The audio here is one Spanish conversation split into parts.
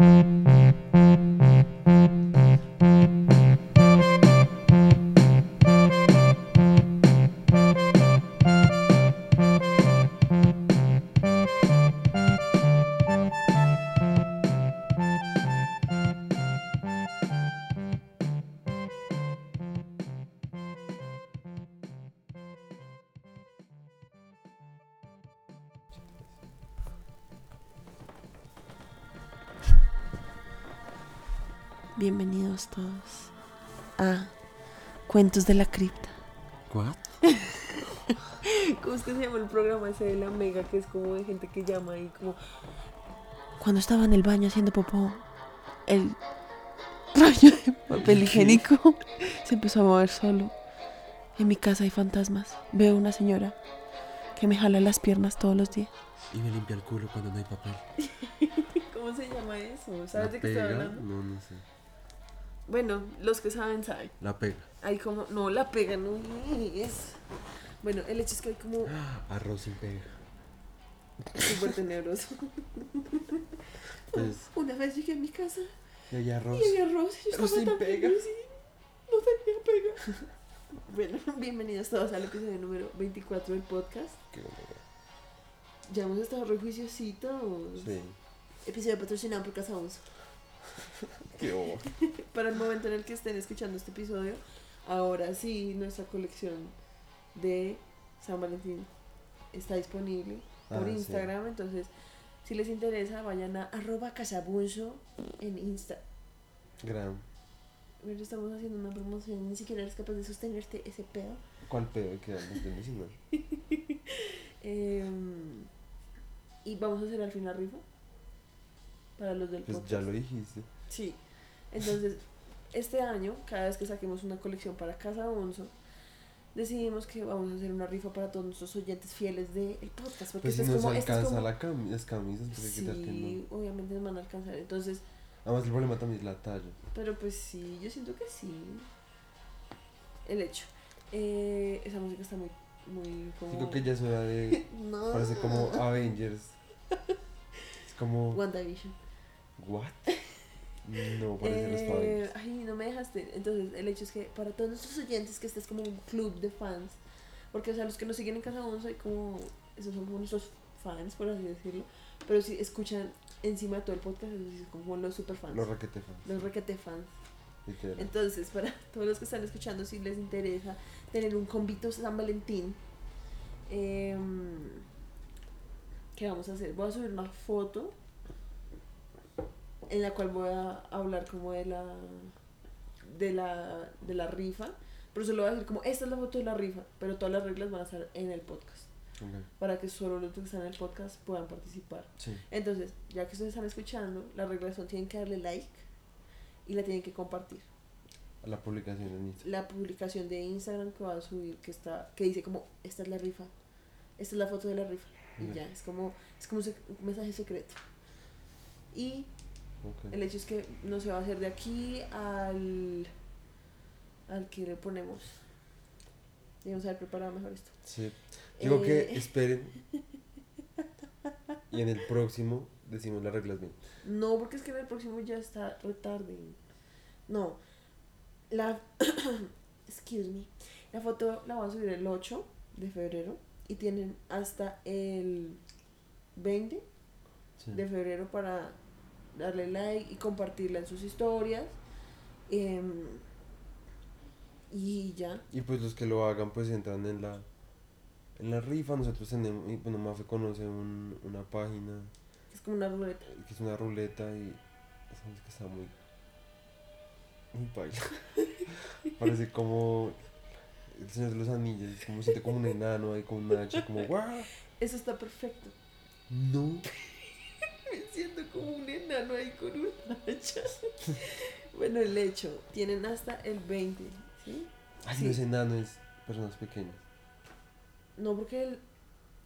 Mm-hmm. Cuentos de la Cripta. ¿What? ¿Cómo es que se llama el programa ese de la Mega? Que es como de gente que llama ahí como... Cuando estaba en el baño haciendo popó, el rollo de papel higiénico se empezó a mover solo. En mi casa hay fantasmas. Veo una señora que me jala las piernas todos los días. Y me limpia el culo cuando no hay papel. ¿Cómo se llama eso? ¿Sabes ¿La de qué estoy hablando? No, no sé. Bueno, los que saben, saben. La pega. Hay como... No, la pega no es... Bueno, el hecho es que hay como... Arroz sin pega. Súper tenebroso. Pues, Una vez llegué a mi casa y hay arroz. y había arroz y yo Arroz estaba sin tan pega. feliz y no tenía pega. Bueno, bienvenidos todos al episodio número 24 del podcast. Qué bueno. Ya hemos estado rejuiciositos. Sí. Episodio patrocinado por Casa. Qué bobo. Para el momento en el que estén escuchando este episodio, ahora sí nuestra colección de San Valentín está disponible por Ah, sí. Instagram. Entonces, si les interesa, vayan a arroba casabunzo en Insta. Gran. Bueno, estamos haciendo una promoción, ni siquiera eres capaz de sostenerte ese pedo. ¿Cuál pedo que de 19? Em, y vamos a hacer al fin la rifa para los del Pues podcast. ya lo dijiste. Sí. Entonces, este año, cada vez que saquemos una colección para Casa Onzo, decidimos que vamos a hacer una rifa para todos nuestros oyentes fieles del podcast. Porque Pues si este es nos como, este alcanza como- la cami- las camisas, porque qué tal que Sí, no. obviamente nos van a alcanzar. Entonces, Además, el problema también es la talla. pero pues sí, yo siento que sí. El hecho. Eh, esa música está muy, muy como... Que ya es hora de. No. Parece como Avengers. Es como. WandaVision. ¿What? No, Eh, ay, no me dejaste. Entonces, el hecho es que para todos nuestros oyentes, que este es como un club de fans, porque, o sea, los que nos siguen en Casa Onzo, hay como, esos son como nuestros fans, por así decirlo, pero si escuchan encima de todo el podcast, son como los super fans, Los raquete fans. los requete fans. Entonces, para todos los que están escuchando, si les interesa tener un convito San Valentín, em, ¿qué vamos a hacer? Voy a subir una foto en la cual voy a hablar como de la de la de la rifa, pero solo voy a decir como esta es la foto de la rifa, pero todas las reglas van a estar en el podcast Ok. para que solo los que están en el podcast puedan participar. Sí. Entonces, ya que ustedes están escuchando, las reglas son tienen que darle like y la tienen que compartir la publicación en Instagram. la publicación de Instagram que va a subir que está que dice como esta es la rifa esta es la foto de la rifa y Ya. ya es como es como un mensaje secreto y El hecho es que no se va a hacer de aquí al al que le ponemos debemos haber preparado mejor esto Sí. Digo que Eh. esperen. Y en el próximo decimos las reglas bien. no porque es que en el próximo ya está retarde no la excuse me la foto la voy a subir el 8 de febrero y tienen hasta el 20 Sí. de febrero para darle like y compartirla en sus historias. Em, y ya. Y pues los que lo hagan pues entran en la en la rifa. Nosotros tenemos, y bueno, Mafe conoce un- una página Es como una ruleta. que es una ruleta y esa música está muy muy baila. Parece como el Señor de los Anillos, como siente como un enano ahí con una hacha como ¡guau! Eso está perfecto. No. Me siento como un enano ahí con una hacha. bueno, el hecho. Tienen hasta el 20. ¿Sí? Ay, Sí. no es enano, es personas pequeñas. No, porque el,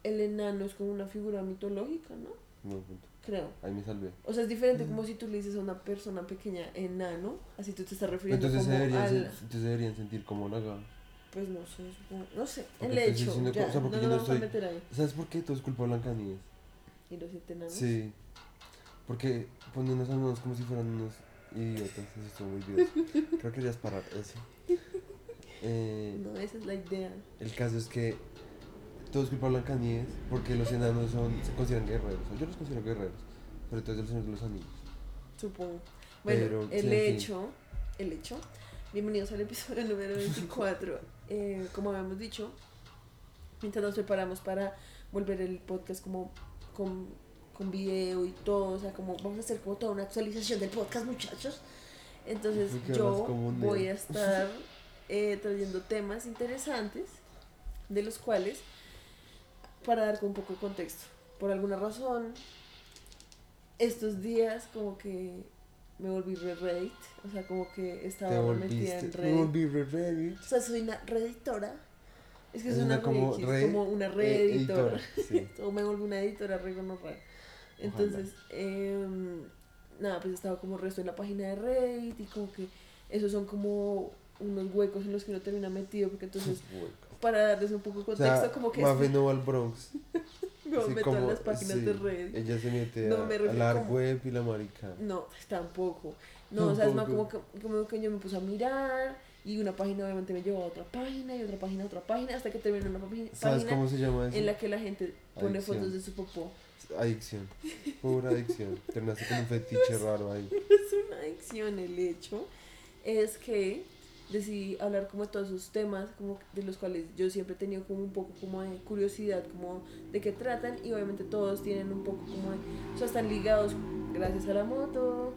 el enano es como una figura mitológica, ¿no? No, punto. Creo. Ahí me salvé. O sea, es diferente como si tú le dices a una persona pequeña enano, así tú te estás refiriendo Entonces, como deberían, al... entonces deberían sentir como la gama. Pues no sé, supongo- no sé, el hecho, ya, co- o sea, porque no yo no a estoy- meter ahí. ¿Sabes por qué? Todo es culpa de Blancanieves. ¿Y los siete enanos? Sí. Porque poniéndonos a unos como si fueran unos idiotas. Eso estuvo muy bien. Creo que querías parar eso. Eh, No, esa es la idea. el caso es que todos culpan a Blancanieves porque los enanos son, se consideran guerreros. O yo los considero guerreros. Pero todo es del Señor de los Anillos. Supongo. Bueno, Pero, el sí, hecho, el hecho. Bienvenidos al episodio número 24. Eh, como habíamos dicho, mientras nos preparamos para volver el podcast como con, con video y todo, o sea, como vamos a hacer como toda una actualización del podcast, muchachos. Entonces yo voy a estar eh, trayendo temas interesantes, de los cuales, para dar un poco de contexto, por alguna razón, estos días como que me volví re Reddit, o sea, como que estaba metida en Me Reddit. volví re Reddit. O sea, soy una redditora. Es que Es es una, como re- como una eh, reeditora. editora, sí. o me volví una editora re gonorrea. Entonces, em, nada, pues estaba como resto en la página de Reddit y como que esos son como unos huecos en los que uno termina metido, porque entonces, para darles un poco de O contexto, sea, como que Mafe no va al Bronx. me Así meto en las páginas sí, de Reddit. Ella se mete No, a, me a la como- web y la marica. No, tampoco. No, o sea, es más como Tampoco. que, como que yo me puse a mirar y una página obviamente me llevó a otra página y otra página a otra página hasta que terminó una página, ¿Sabes página cómo se llama eso? en la que la gente pone Adicción. fotos de su popó. Adicción. Pura adicción. Terminaste con un fetiche raro ahí. Es una adicción el hecho. Es que decidí hablar como de todos esos temas como de los cuales yo siempre he tenido como un poco como de curiosidad como de qué tratan y obviamente todos tienen un poco como de, o sea, están ligados gracias a la moto.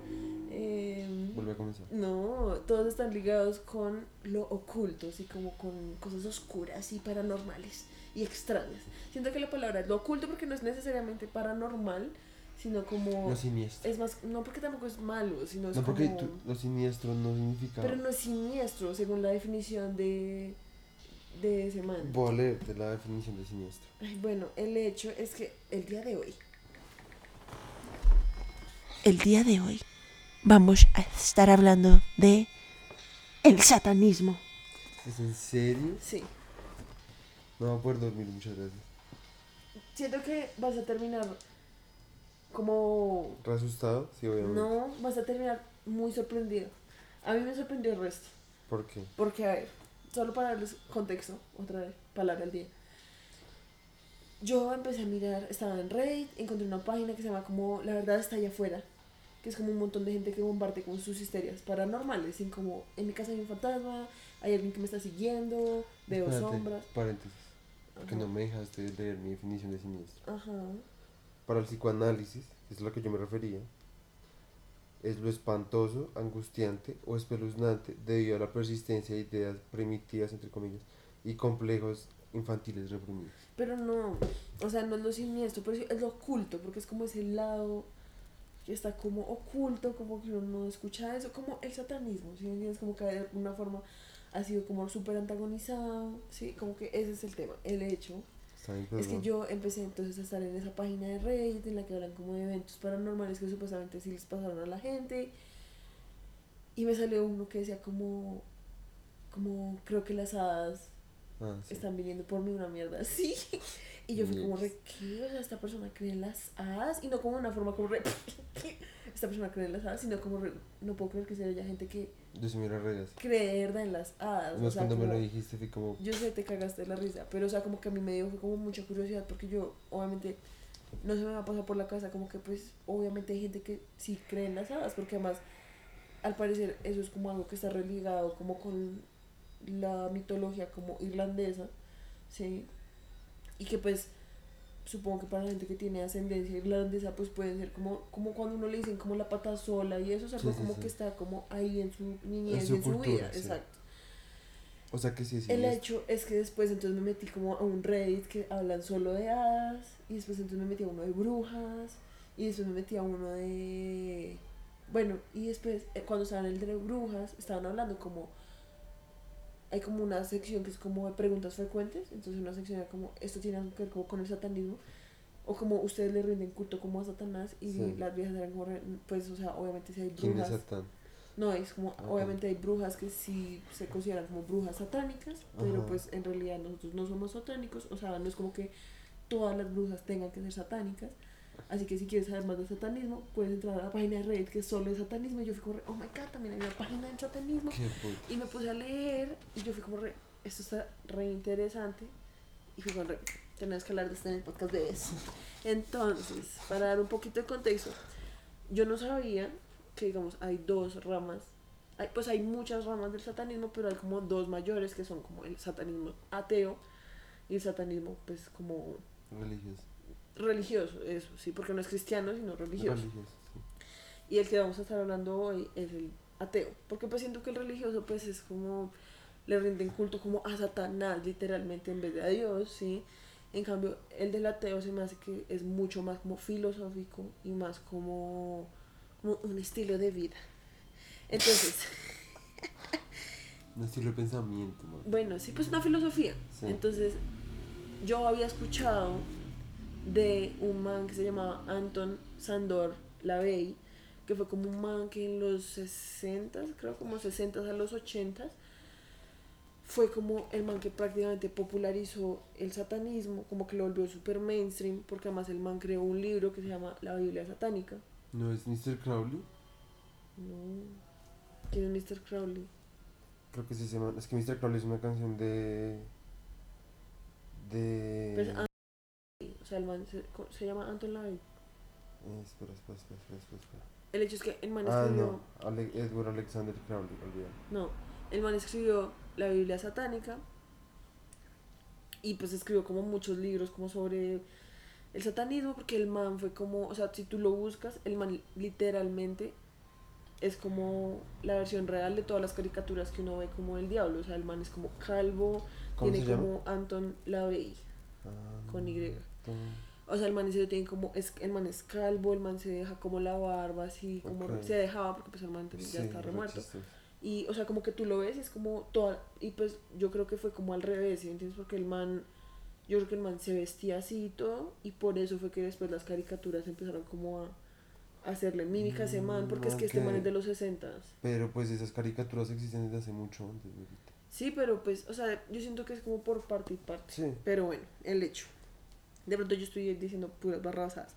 Em, Vuelve a comenzar. No, todos están ligados con lo oculto, así como con cosas oscuras y paranormales y extrañas. Siento que la palabra es lo oculto porque no es necesariamente paranormal, sino como... Lo siniestro. Es más, no porque tampoco es malo, sino es No, porque como... tú- lo siniestro no significa. Pero no es siniestro, según la definición de, de ese man. Voy a leerte la definición de siniestro. Ay, bueno, el hecho es que el día de hoy... El día de hoy vamos a estar hablando de el satanismo. ¿Es en serio? Sí. No va a poder dormir, muchas gracias. Siento que vas a terminar como... ¿Re asustado? Sí, obviamente. No, vas a terminar muy sorprendido. A mí me sorprendió el resto. ¿Por qué? Porque, a ver, solo para darles contexto, otra vez, palabra al día. Yo empecé a mirar, estaba en Reddit, encontré una página que se llama como La verdad está allá afuera, que es como un montón de gente que comparte con sus histerias paranormales, sin como en mi casa hay un fantasma, hay alguien que me está siguiendo, veo Espérate, sombras. Paréntesis. Porque Ajá. no me dejaste leer mi definición de siniestro. Ajá. Para el psicoanálisis, que es a lo que yo me refería, es lo espantoso, angustiante o espeluznante debido a la persistencia de ideas primitivas, entre comillas, y complejos infantiles reprimidos. Pero no, o sea, no es lo siniestro, pero es lo oculto, porque es como ese lado que está como oculto, como que uno no escucha eso, como el satanismo, ¿sí entiendes? Como que de alguna forma ha sido como súper antagonizado, ¿sí? Como que ese es el tema, el hecho. Es que yo empecé entonces a estar en esa página de Reddit en la que hablan como de eventos paranormales que supuestamente sí les pasaron a la gente. Y me salió uno que decía como, como creo que las hadas Ah, sí. están viniendo por mí una mierda así. Y yo fui como, re, ¿qué? O sea, esta persona cree en las hadas. Y no como una forma como re, esta persona cree en las hadas, sino como re, no puedo creer que sea haya gente que Yo sí me la regas. cree de verdad en las hadas. No o sea, cuando me como- lo dijiste, fui como. yo sé, te cagaste de la risa, pero o sea, como que a mí me dio fue como mucha curiosidad porque yo, obviamente, no se me va a pasar por la cabeza como que pues, obviamente hay gente que sí cree en las hadas, porque además, al parecer, eso es como algo que está religado como con la mitología como irlandesa, ¿sí? Y que pues, supongo que para la gente que tiene ascendencia irlandesa, pues pueden ser como, como cuando uno le dicen como la pata sola y eso es algo Sí, sí, como sí. que está como ahí en su niñez su y en su cultura, vida, sí. exacto. O sea que sí es El hecho es que después entonces me metí como a un Reddit que hablan solo de hadas y después entonces me metí a uno de brujas y después me metí a uno de... Bueno, y después eh, cuando estaban en el de brujas estaban hablando como... Hay como una sección que es como de preguntas frecuentes, entonces una sección era como, esto tiene algo que ver como con el satanismo, o como ustedes le rinden culto como a Satanás y Sí. las viejas eran como, pues, o sea, obviamente si hay ¿Quién es brujas. Satán? No, es como, Ah, obviamente hay brujas que sí se consideran como brujas satánicas, pero Ajá. pues en realidad nosotros no somos satánicos, o sea, no es como que todas las brujas tengan que ser satánicas, Así que si quieres saber más de satanismo, puedes entrar a la página de Reddit que es solo de satanismo. Y yo fui como, re, oh my god, también hay una página de satanismo. Y me puse a leer y yo fui como, re, esto está re interesante. Y fui como, re, tenemos que hablar de esto en el podcast de eso. Entonces, para dar un poquito de contexto, yo no sabía que, digamos, hay dos ramas. Hay, pues hay muchas ramas del satanismo, pero hay como dos mayores que son como el satanismo ateo y el satanismo, pues, como Religioso. Religioso, eso, sí, porque no es cristiano, sino religioso. Religioso, sí. Y el que vamos a estar hablando hoy es el ateo. Porque pues siento que el religioso pues es como, le rinden culto como a Satanás literalmente en vez de a Dios, ¿sí? En cambio, el del ateo se me hace que es mucho más como filosófico y más como, como un estilo de vida. Entonces, Un estilo de pensamiento, man. bueno, sí, pues una filosofía. Sí. Entonces, yo había escuchado de un man que se llamaba Anton Sandor Lavey, que fue como un man que en los 60, creo como 60 a los 80, fue como el man que prácticamente popularizó el satanismo, como que lo volvió super mainstream, porque además el man creó un libro que se llama La Biblia Satánica. ¿No es Mr. Crowley? No. ¿Quién es Mr. Crowley? Creo que sí se llama. Es que Mr. Crowley es una canción de. De. Pues, o sea, el man se, se llama Anton Lavey. Eh, espera, espera, espera, espera, espera. El hecho es que el man Ah, escribió... no. Ale- Edward Alexander Crowley. No, el man escribió la Biblia satánica y pues escribió como muchos libros como sobre el satanismo porque el man fue como, o sea, si tú lo buscas, el man literalmente es como la versión real de todas las caricaturas que uno ve como el diablo, o sea, el man es como calvo, ¿Cómo tiene como Anton LaVey, Ah, con Y. O sea, el man serio tiene como, es, el man es calvo, el man se deja como la barba así, como se dejaba porque pues el man ya está re remuerto. Y, o sea, como que tú lo ves y es como toda. Y pues yo creo que fue como al revés, ¿sí entiendes? Porque el man. Yo creo que el man se vestía así y todo. Y por eso fue que después las caricaturas empezaron como a, hacerle mímica a ese man. Porque es que este man es de los 60 Pero pues esas caricaturas existen desde hace mucho antes, ahorita. Sí, pero pues, o sea, yo siento que es como por parte y parte. Sí. Pero bueno, el hecho. De pronto yo estoy diciendo puras barrabasadas.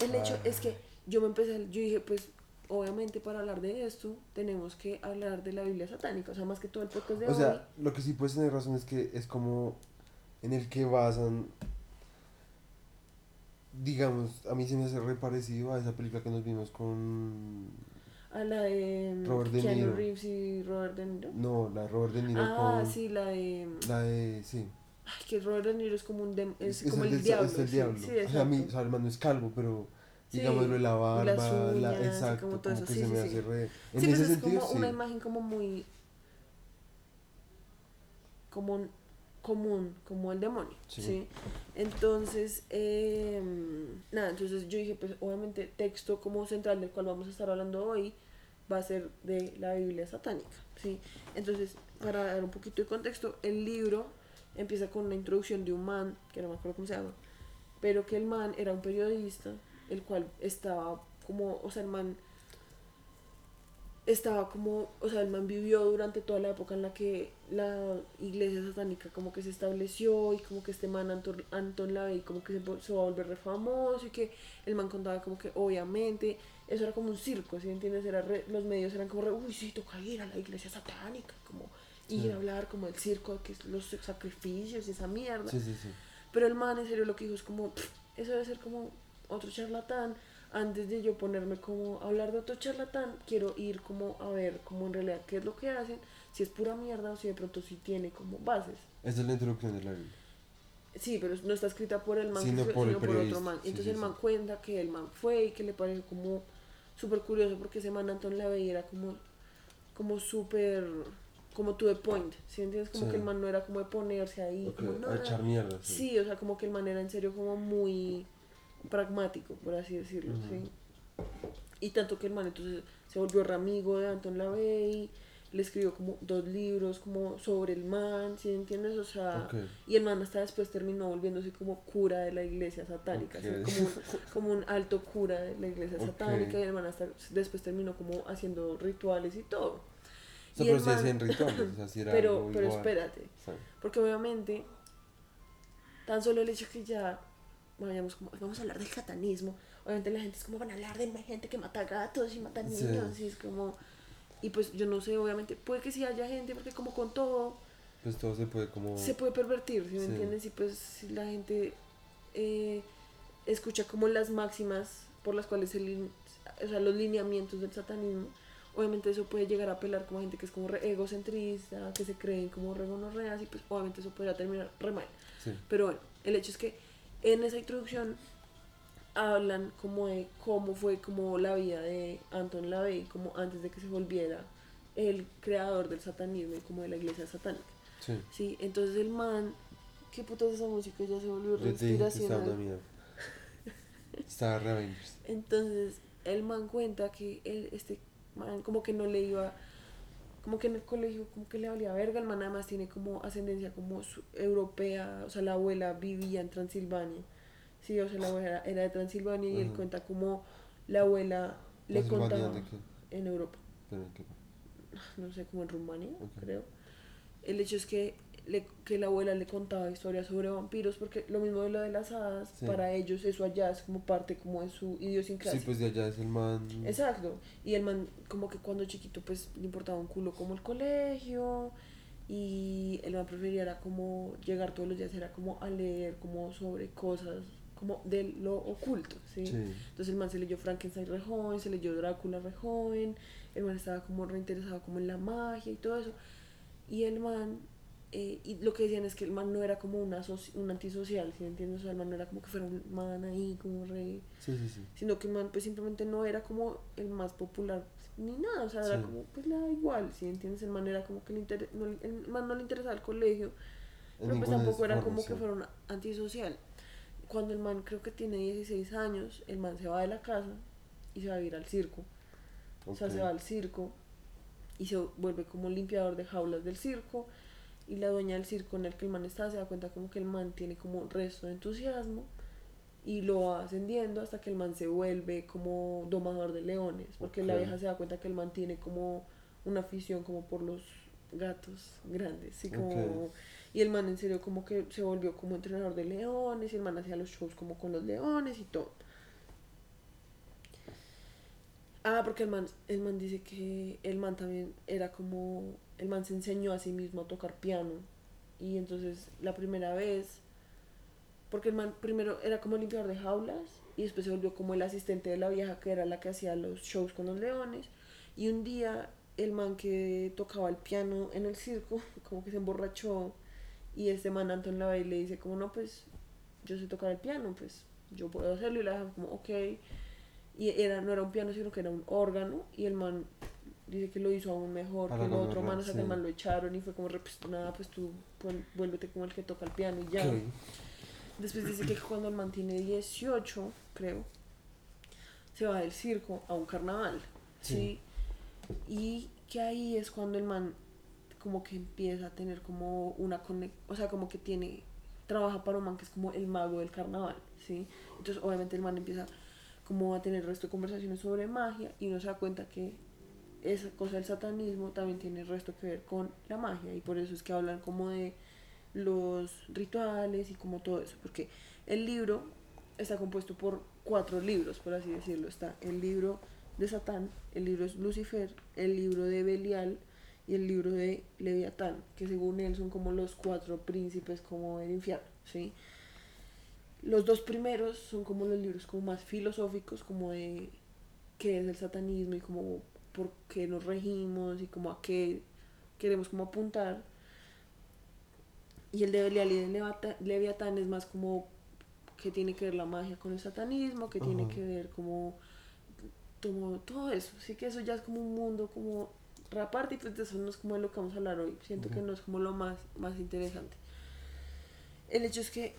El hecho Ah. es que yo me empecé, yo dije, pues, obviamente para hablar de esto, tenemos que hablar de la Biblia satánica. O sea, más que todo el podcast de O hoy. sea, lo que sí puedes tener razón es que es como en el que basan. Digamos, a mí se me hace re parecido a esa película que nos vimos con. A la de mm, Robert De Keanu Niro. Reeves y Robert De Niro. No, la de Robert De Niro ah, con. sí, la de. La de. Sí. Ay, que Robert De Niro es como un dem- es, Es, como el, el, diablo. es el sí, diablo. Sí, o sea, a mí, o exacto. sea, el man no es calvo, pero. Sí, Digámoslo, la barba, las la, uñas y exacto, como como, todo eso, que sí, se sí, me sí. hace re. En sí, pues ese es sentido, como sí. una imagen como muy. como un- común, como el demonio. Sí. Sí. Entonces, eh, nada, entonces yo dije, pues obviamente, texto como central del cual vamos a estar hablando hoy va a ser de la Biblia satánica. ¿sí? Entonces, para dar un poquito de contexto, el libro empieza con una introducción de un man, que no me acuerdo cómo se llama, pero que el man era un periodista, el cual estaba como, o sea, el man estaba como, o sea, el man vivió durante toda la época en la que la iglesia satánica como que se estableció y como que este man Anton, Anton LaVey como que se, va a volver re famoso y que el man contaba como que obviamente eso era como un circo, ¿sí entiendes? Era re- los medios eran como re, uy, sí, toca ir a la iglesia satánica, como ir a hablar como del circo, que es los sacrificios y esa mierda. Sí, sí, sí. Pero el man en serio lo que dijo es como, "Pff, eso debe ser como otro charlatán. Antes de yo ponerme como a hablar de otro charlatán, quiero ir como a ver como en realidad qué es lo que hacen, si es pura mierda o si de pronto sí tiene como bases. Esa es la introducción de la Biblia. Sí, pero no está escrita por el man, Sino por el otro man. sí, Entonces sí, el man sí. cuenta que el man fue y que le pareció como súper curioso porque ese man Anton Lavey era como, como súper, como to the point, ¿sí entiendes? Como Sí. que el man no era como de ponerse ahí, como no, a echar mierda. Sí. Sí, o sea, como que el man era en serio como muy pragmático, por así decirlo, sí. Y tanto que el man entonces se volvió re amigo de Anton LaVey, le escribió como dos libros como sobre el man, ¿sí entiendes? O sea, y el man hasta después terminó volviéndose como cura de la iglesia satánica, como, un, como un alto cura de la iglesia satánica, y el man hasta después terminó como haciendo rituales y todo. O sea, pero man- hacían rituales, o sea, sí era Pero, algo pero igual. espérate, Sí. porque obviamente, tan solo el hecho que ya vayamos como, vamos a hablar del satanismo, obviamente la gente es como van a hablar de gente que mata gatos y mata Sí. niños y es como y pues yo no sé obviamente puede que sí haya gente porque como con todo Pues todo se puede como... se puede pervertir ¿sí me Sí. entiendes? y pues si la gente eh, escucha como las máximas por las cuales el o sea los lineamientos del satanismo obviamente eso puede llegar a apelar como gente que es como re egocentrista que se creen como re gonorreas y pues obviamente eso podría terminar re mal Sí. pero bueno, el hecho es que en esa introducción hablan como de cómo fue como la vida de Anton LaVey, como antes de que se volviera el creador del satanismo y como de la iglesia satánica. Sí. Sí, entonces el man, qué puta es esa música, ya se volvió inspiracional. Estaba re Avengers. Entonces el man cuenta que él, este man como que no le iba, como que en el colegio como que le valía verga, el man además tiene como ascendencia como europea, o sea la abuela vivía en Transilvania, sí, o sea la abuela era, era de Transilvania y él cuenta como la abuela le ¿Transilvania contaba en Europa, Pero, ¿qué? no sé, como en Rumania, creo. El hecho es que, le- que la abuela le contaba historias sobre vampiros, porque lo mismo de lo de las hadas, Sí. para ellos eso allá es como parte como de su idiosincrasia. Sí, pues de allá es el man... Exacto. Y el man, como que cuando chiquito, pues le importaba un culo como el colegio. Y el man prefería era como llegar todos los días, era como a leer como sobre cosas como de lo oculto, ¿sí? Sí. Entonces el man se leyó Frankenstein re joven, se leyó Drácula re joven, el man estaba como reinteresado como en la magia y todo eso. Y el man, eh, y lo que decían es que el man no era como una soci- un antisocial, ¿sí me entiendes? O sea, el man no era como que fuera un man ahí como re Sí, sí, sí. sino que el man pues simplemente no era como el más popular ni nada, o sea, era Sí. como pues le da igual, si entiendes, el man era como que le inter- no, el man no le interesaba el colegio, En pero pues tampoco era como que sí. fuera un antisocial. Cuando el man creo que tiene 16 años, el man se va de la casa y se va a ir al circo, o sea, se va al circo y se vuelve como limpiador de jaulas del circo y la dueña del circo en el que el man está se da cuenta como que el man tiene como resto de entusiasmo y lo va ascendiendo hasta que el man se vuelve como domador de leones porque la vieja se da cuenta que el man tiene como una afición como por los gatos grandes sí como y el man en serio como que se volvió como entrenador de leones y el man hacía los shows como con los leones y todo. Ah, porque el man, el man dice que el man también era como, el man se enseñó a sí mismo a tocar piano. Y entonces la primera vez, porque el man primero era como limpiador de jaulas y después se volvió como el asistente de la vieja que era la que hacía los shows con los leones. Y un día el man que tocaba el piano en el circo, como que se emborrachó y este man Anton Lavey le dice como no, pues yo sé tocar el piano, pues yo puedo hacerlo y la deja como ok y era no era un piano sino que era un órgano y el man dice que lo hizo aún mejor Para que el otro man o sea que el sí. man lo echaron y fue como pues, nada pues tú vuélvete como el que toca el piano y ya después dice que cuando el man tiene 18 creo se va del circo a un carnaval Sí. ¿sí? y que ahí es cuando el man como que empieza a tener como una conexión o sea como que tiene trabaja para un man que es como el mago del carnaval sí entonces obviamente el man empieza como a tener resto de conversaciones sobre magia y uno se da cuenta que esa cosa del satanismo también tiene resto que ver con la magia y por eso es que hablan como de los rituales y como todo eso porque el libro está compuesto por cuatro libros por así decirlo. Está el libro de Satán el libro es Lucifer el libro de Belial y el libro de Leviatán que según él son como los cuatro príncipes como del infierno sí los dos primeros son como los libros como más filosóficos, como de qué es el satanismo y como por qué nos regimos y como a qué queremos como apuntar. Y el de Belial y de Leviatán es más como que tiene que ver la magia con el satanismo, que tiene Ajá. que ver como, como todo eso. Así que eso ya es como un mundo como aparte y pues de eso no es como de lo que vamos a hablar hoy. Siento que Ujú. no es como lo más, más interesante. El hecho es que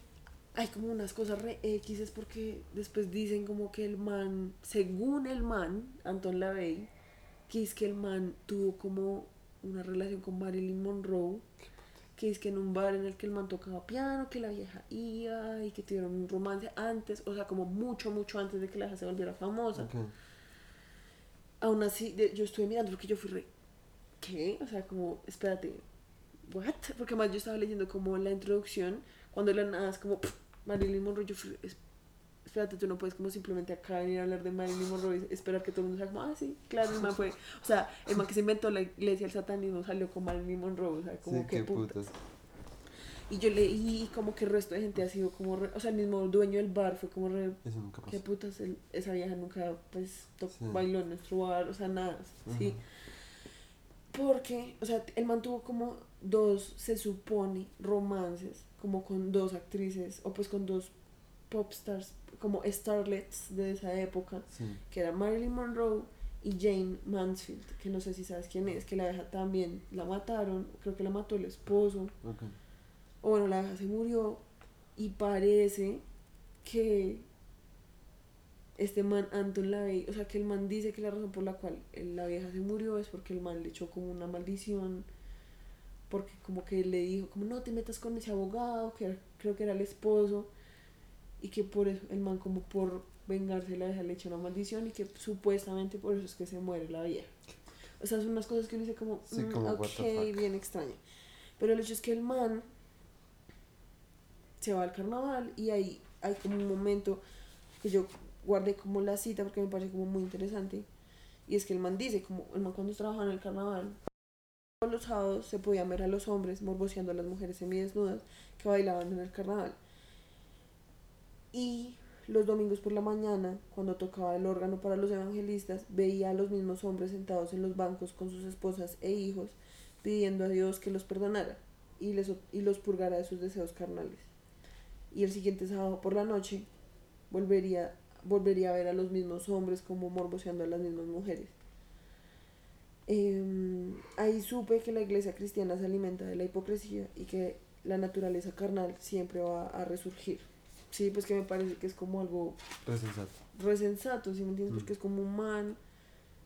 hay como unas cosas re X es porque después dicen como que el man, según el man, Anton LaVey, que es que el man tuvo como una relación con Marilyn Monroe, que es que en un bar en el que el man tocaba piano, que la vieja iba y que tuvieron un romance antes, o sea, como mucho, mucho antes de que la vieja se volviera famosa. Ok. Aún así, de- yo estuve mirando porque yo fui re, ¿qué? O sea, como, espérate, ¿what? Porque más yo estaba leyendo como la introducción, cuando la nada es como, pff, Marilyn Monroe, yo fui, es- espérate, tú no puedes como simplemente acá venir a hablar de Marilyn Monroe y esperar que todo el mundo sea como, ah, sí, claro, el man fue, o sea, el man que se inventó la iglesia, el satanismo salió con Marilyn Monroe, o sea, como Sí, que qué putas. putas. Y yo leí como que el resto de gente ha sido como, re- o sea, el mismo dueño del bar fue como, re, Eso nunca qué pasó. putas, el- esa vieja nunca, pues, to- Sí. bailó en nuestro bar, o sea, nada, sí. Ujú. Porque, o sea, él mantuvo como dos, se supone, romances, como con dos actrices, o pues con dos pop stars, como starlets de esa época, Sí. que era Marilyn Monroe y Jane Mansfield, que no sé si sabes quién es, que la vieja también la mataron, creo que la mató el esposo, Ok. o bueno, la vieja se murió, y parece que este man Anton LaVey, o sea que el man dice que la razón por la cual la vieja se murió es porque el man le echó como una maldición, porque como que le dijo como no te metas con ese abogado, que era- creo que era el esposo, y que por eso el man como por vengarse la vieja le echó una maldición y que supuestamente por eso es que se muere la vieja. O sea, son unas cosas que uno dice como, Sí, "Mm, como, ok, the fuck". bien extraño. Pero el hecho es que el man se va al carnaval y ahí hay como un momento que yo guardé como la cita porque me parece como muy interesante y es que el man dice como el man cuando trabajaba en el carnaval todos los sábados se podían ver a los hombres morboseando a las mujeres semidesnudas que bailaban en el carnaval y los domingos por la mañana cuando tocaba el órgano para los evangelistas veía a los mismos hombres sentados en los bancos con sus esposas e hijos pidiendo a Dios que los perdonara y, les, y los purgara de sus deseos carnales y el siguiente sábado por la noche volvería, volvería a ver a los mismos hombres como morboseando a las mismas mujeres. Em, ahí supe que la iglesia cristiana se alimenta de la hipocresía y que la naturaleza carnal siempre va a resurgir. Sí, pues que me parece que es como algo Re sensato. resensato, ¿sí me entiendes? Mm. Porque es como un man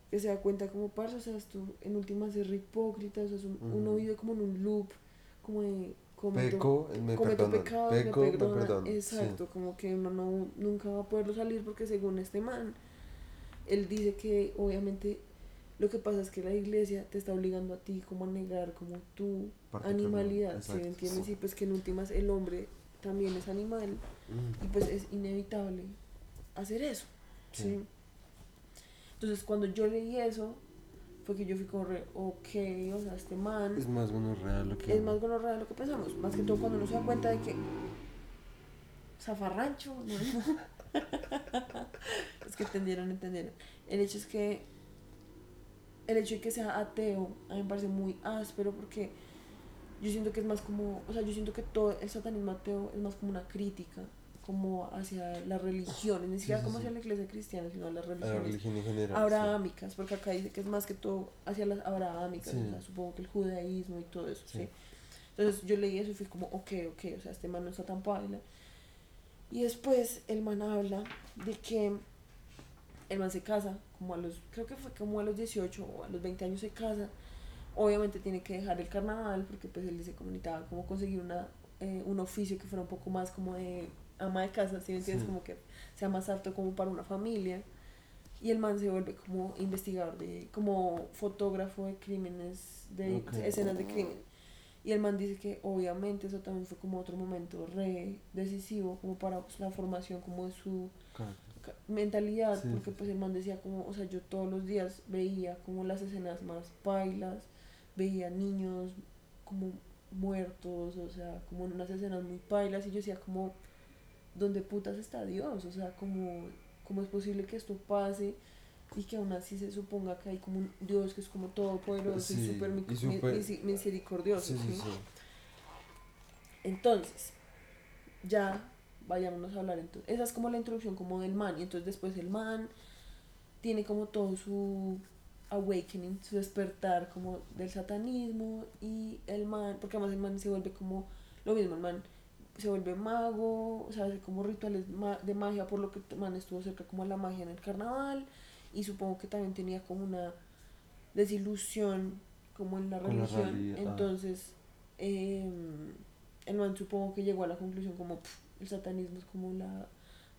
que se da cuenta como, parce, o sea, esto en últimas es re hipócrita, o sea, es un- uno vive como en un loop, como de... cometo- Peco, me cometo pecados, Peco, me me perdona. Exacto, como que uno no, nunca va a poderlo salir porque según este man, él dice que obviamente lo que pasa es que la iglesia te está obligando a ti como a negar como tu animalidad, ¿sí me entiendes? sí. Y pues que en últimas el hombre también es animal Mm. y pues es inevitable hacer eso, ¿sí? Sí. Entonces cuando yo leí eso, fue que yo fui como, re, ok, o sea, este man Es más bueno real lo que. es más de lo que pensamos. Más que todo cuando uno se da cuenta de que. Zafarrancho, ¿no? es que entendieron, entendieron. El hecho es que. El hecho de que sea ateo a mí me parece muy áspero porque yo siento que es más como. O sea, yo siento que todo el satanismo ateo es más como una crítica, como hacia las religiones, ni siquiera sí, como sí. hacia la iglesia cristiana, sino a las A la religiones religión en general. abrahámicas, porque acá dice que es más que todo hacia las abrahámicas, o sea, supongo que el judaísmo y todo eso, ¿sí? Sí. Entonces yo leí eso y fui como, ok, ok, o sea, este man no está tan paila. Y después el man habla de que el man se casa, como a los, creo que fue como a los 18 o a los 20 años se casa. Obviamente tiene que dejar el carnaval porque pues él dice como necesitaba como conseguir una, eh, un oficio que fuera un poco más como de ama de casa, ¿sí me entiendes? Sí. Como que sea más apto como para una familia. Y el man se vuelve como investigador de, como fotógrafo de crímenes, de escenas de crimen. Y el man dice que obviamente eso también fue como otro momento re decisivo como para pues, la formación como de su mentalidad, Sí, porque pues el man decía como, o sea, yo todos los días veía como las escenas más bailas, veía niños como muertos, o sea, como en unas escenas muy bailas y yo decía como, ¿dónde putas está Dios? O sea, como, ¿cómo es posible que esto pase? Y que aún así se suponga que hay como un Dios que es como todopoderoso Sí, y súper- misericordioso. Sí. Entonces, ya vayámonos a hablar entonces. Esa es como la introducción como del man. Y entonces después el man tiene como todo su awakening, su despertar como del satanismo. Y el man, porque además el man se vuelve como lo mismo, el man se vuelve mago, o sea, hace como rituales de magia, por lo que el man estuvo cerca como a la magia en el carnaval. Y supongo que también tenía como una desilusión como en la Con religión. realidad. Entonces, em, el man supongo que llegó a la conclusión como "Pf, el satanismo es como la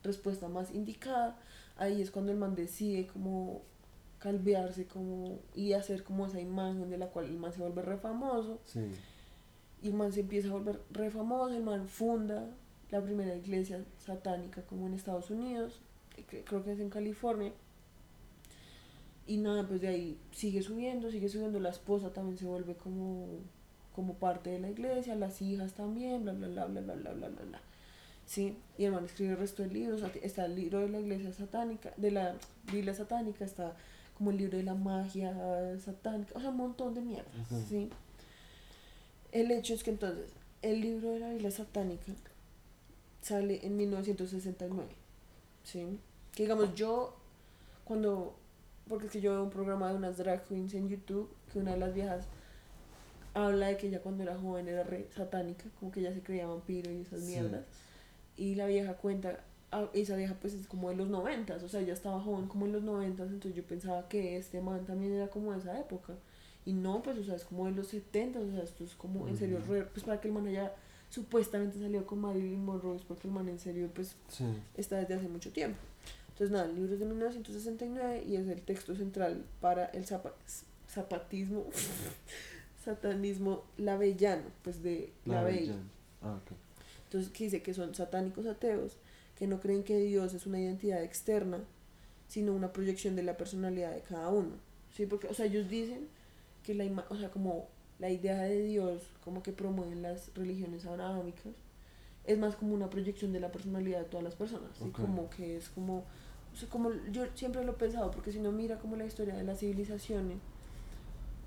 respuesta más indicada. Ahí es cuando el man decide como calvearse como y hacer como esa imagen de la cual el man se vuelve re famoso Sí. y el man se empieza a volver re famoso, el man funda la primera iglesia satánica como en Estados Unidos, creo que es en California. Y nada, pues de ahí sigue subiendo, sigue subiendo, la esposa también se vuelve como, como parte de la iglesia, las hijas también, bla, bla, bla, bla, bla, bla, bla, bla, bla. Sí, y hermano escribe el resto de libros, está el libro de la iglesia satánica, de la Biblia satánica, está como el libro de la magia satánica, o sea, un montón de mierda, Ujú. ¿sí? El hecho es que entonces, el libro de la Biblia satánica sale en 1969, ¿sí? Que digamos, yo, cuando, porque es que yo veo un programa de unas drag queens en YouTube, que una de las viejas habla de que ella cuando era joven era re satánica, como que ella se creía vampiro y esas Sí. mierdas, y la vieja cuenta, esa vieja pues es como de los noventas, o sea, ella estaba joven como en los noventas, entonces yo pensaba que este man también era como de esa época, y no, pues, o sea, es como de los setentas, o sea, esto es como, en serio, re- pues para que el man haya supuestamente salió con Marilyn Monroe, es porque el man en serio, pues, Sí. está desde hace mucho tiempo. Entonces, nada, el libro es de 1969 y es el texto central para el zapa- zapatismo, satanismo lavellano, pues de La Lavey. Bella. Ah, ok. Entonces, que dice que son satánicos ateos, que no creen que Dios es una identidad externa, sino una proyección de la personalidad de cada uno. ¿Sí? Porque, o sea, ellos dicen que la ima- o sea, como la idea de Dios, como que promueven las religiones abrahámicas, es más como una proyección de la personalidad de todas las personas. Como que es como, o sea, como yo siempre lo he pensado, porque si no mira como la historia de las civilizaciones,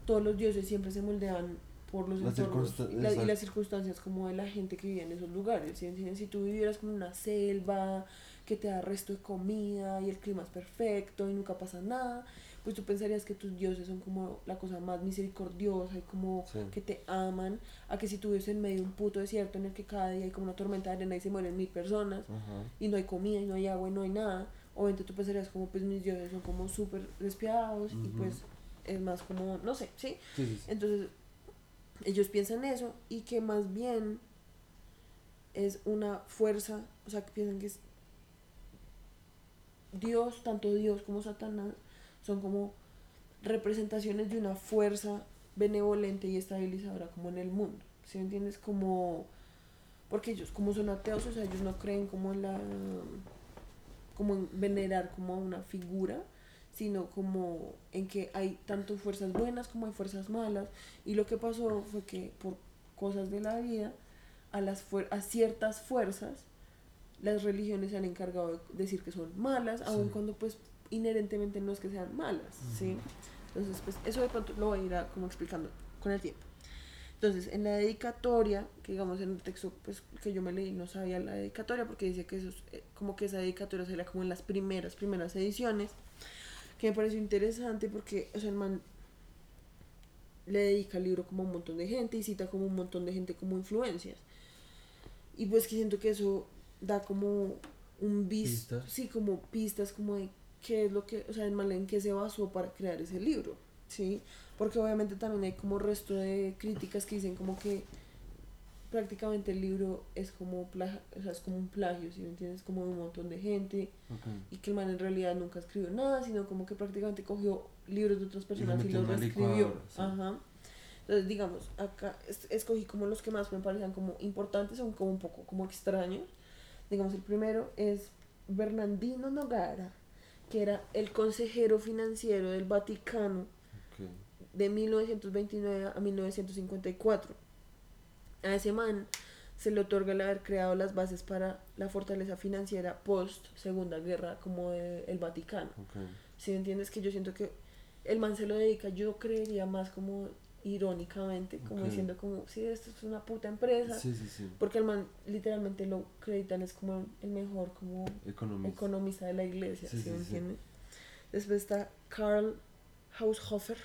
todos los dioses siempre se moldean por los Las entornos y, la- y las circunstancias como de la gente que vive en esos lugares. ¿sí? Si tú vivieras como en una selva, que te da resto de comida y el clima es perfecto y nunca pasa nada, pues tú pensarías que tus dioses son como la cosa más misericordiosa y como Sí. que te aman, a que si tú vives en medio de un puto desierto en el que cada día hay como una tormenta de arena y se mueren mil personas Ajá. y no hay comida y no hay agua y no hay nada, obviamente tú pensarías como pues mis dioses son como súper despiadados y Ujú. pues es más como, no sé. Sí, sí, sí. Entonces, ellos piensan eso y que más bien es una fuerza, o sea, que piensan que es Dios, tanto Dios como Satanás, son como representaciones de una fuerza benevolente y estabilizadora como en el mundo. ¿Sí me entiendes? Como, porque ellos como son ateos, o sea, ellos no creen como en la, como en venerar como una figura, sino como en que hay tanto fuerzas buenas como hay fuerzas malas. Y lo que pasó fue que por cosas de la vida, a, las fuer- a ciertas fuerzas, las religiones se han encargado de decir que son malas, aun Sí. cuando pues inherentemente no es que sean malas, ¿sí? Entonces, pues eso de pronto lo voy a ir a- como explicando con el tiempo. Entonces, en la dedicatoria, que digamos en el texto pues, que yo me leí, no sabía la dedicatoria porque dice que eso es, eh, como que esa dedicatoria salía como en las primeras, primeras ediciones, que me pareció interesante porque, o sea, el man le dedica el libro como a un montón de gente y cita como un montón de gente como influencias. Y pues que siento que eso da como un visto, Pistas. sí, como pistas como de qué es lo que, o sea, el man en qué se basó para crear ese libro, ¿sí? Porque obviamente también hay como resto de críticas que dicen como que prácticamente el libro es como, o sea, es como un plagio, ¿sí me entiendes? Como de un montón de gente y que el man en realidad nunca escribió nada, sino como que prácticamente cogió libros de otras personas y, los reescribió. sí. Ajá. Entonces, digamos, acá es- escogí como los que más me parecían como importantes, son como un poco como extraños. Digamos, el primero es Bernardino Nogara, que era el consejero financiero del Vaticano Ok. de 1929 a 1954. A ese man se le otorga el haber creado las bases para la fortaleza financiera post Segunda Guerra como de- el Vaticano. Ok. Si entiendes que yo siento que el man se lo dedica, yo creería más como irónicamente, como diciendo como, sí, esto es una puta empresa. Sí, sí, sí. Porque el man literalmente lo acreditan es como el mejor como Economista. economista de la iglesia, Sí, ¿sí, sí, me entiendes? Después está Karl Haushofer,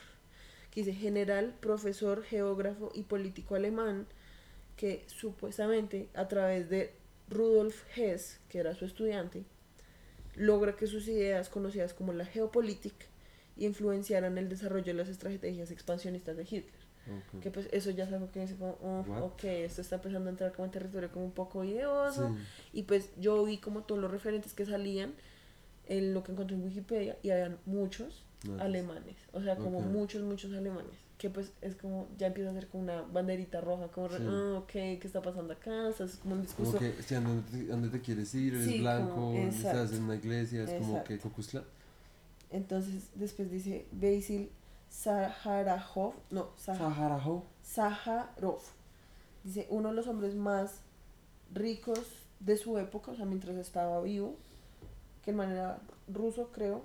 que dice general, profesor, geógrafo y político alemán, que supuestamente a través de Rudolf Hess, que era su estudiante, logra que sus ideas conocidas como la geopolítica influenciaran el desarrollo de las estrategias expansionistas de Hitler. Que pues eso ya es algo que dice como, oh, ok, esto está empezando a entrar como en territorio como un poco ideoso. Sí. Y pues yo vi como todos los referentes que salían en lo que encontré en Wikipedia y habían muchos. alemanes, o sea, como muchos, muchos alemanes, que pues es como, ya empieza a ser como una banderita roja, como, Sí. ah, ok, ¿qué está pasando acá? Estás como un discurso, Como que, sí, ¿a dónde te, a dónde te quieres ir? Eres Sí, blanco, como- estás en una iglesia, es como que Cocusla. entonces después dice Basil Zaharajov, no, Zah- Saharajo. Zaharov, dice, uno de los hombres más ricos de su época, o sea, mientras estaba vivo, que el man era ruso, creo,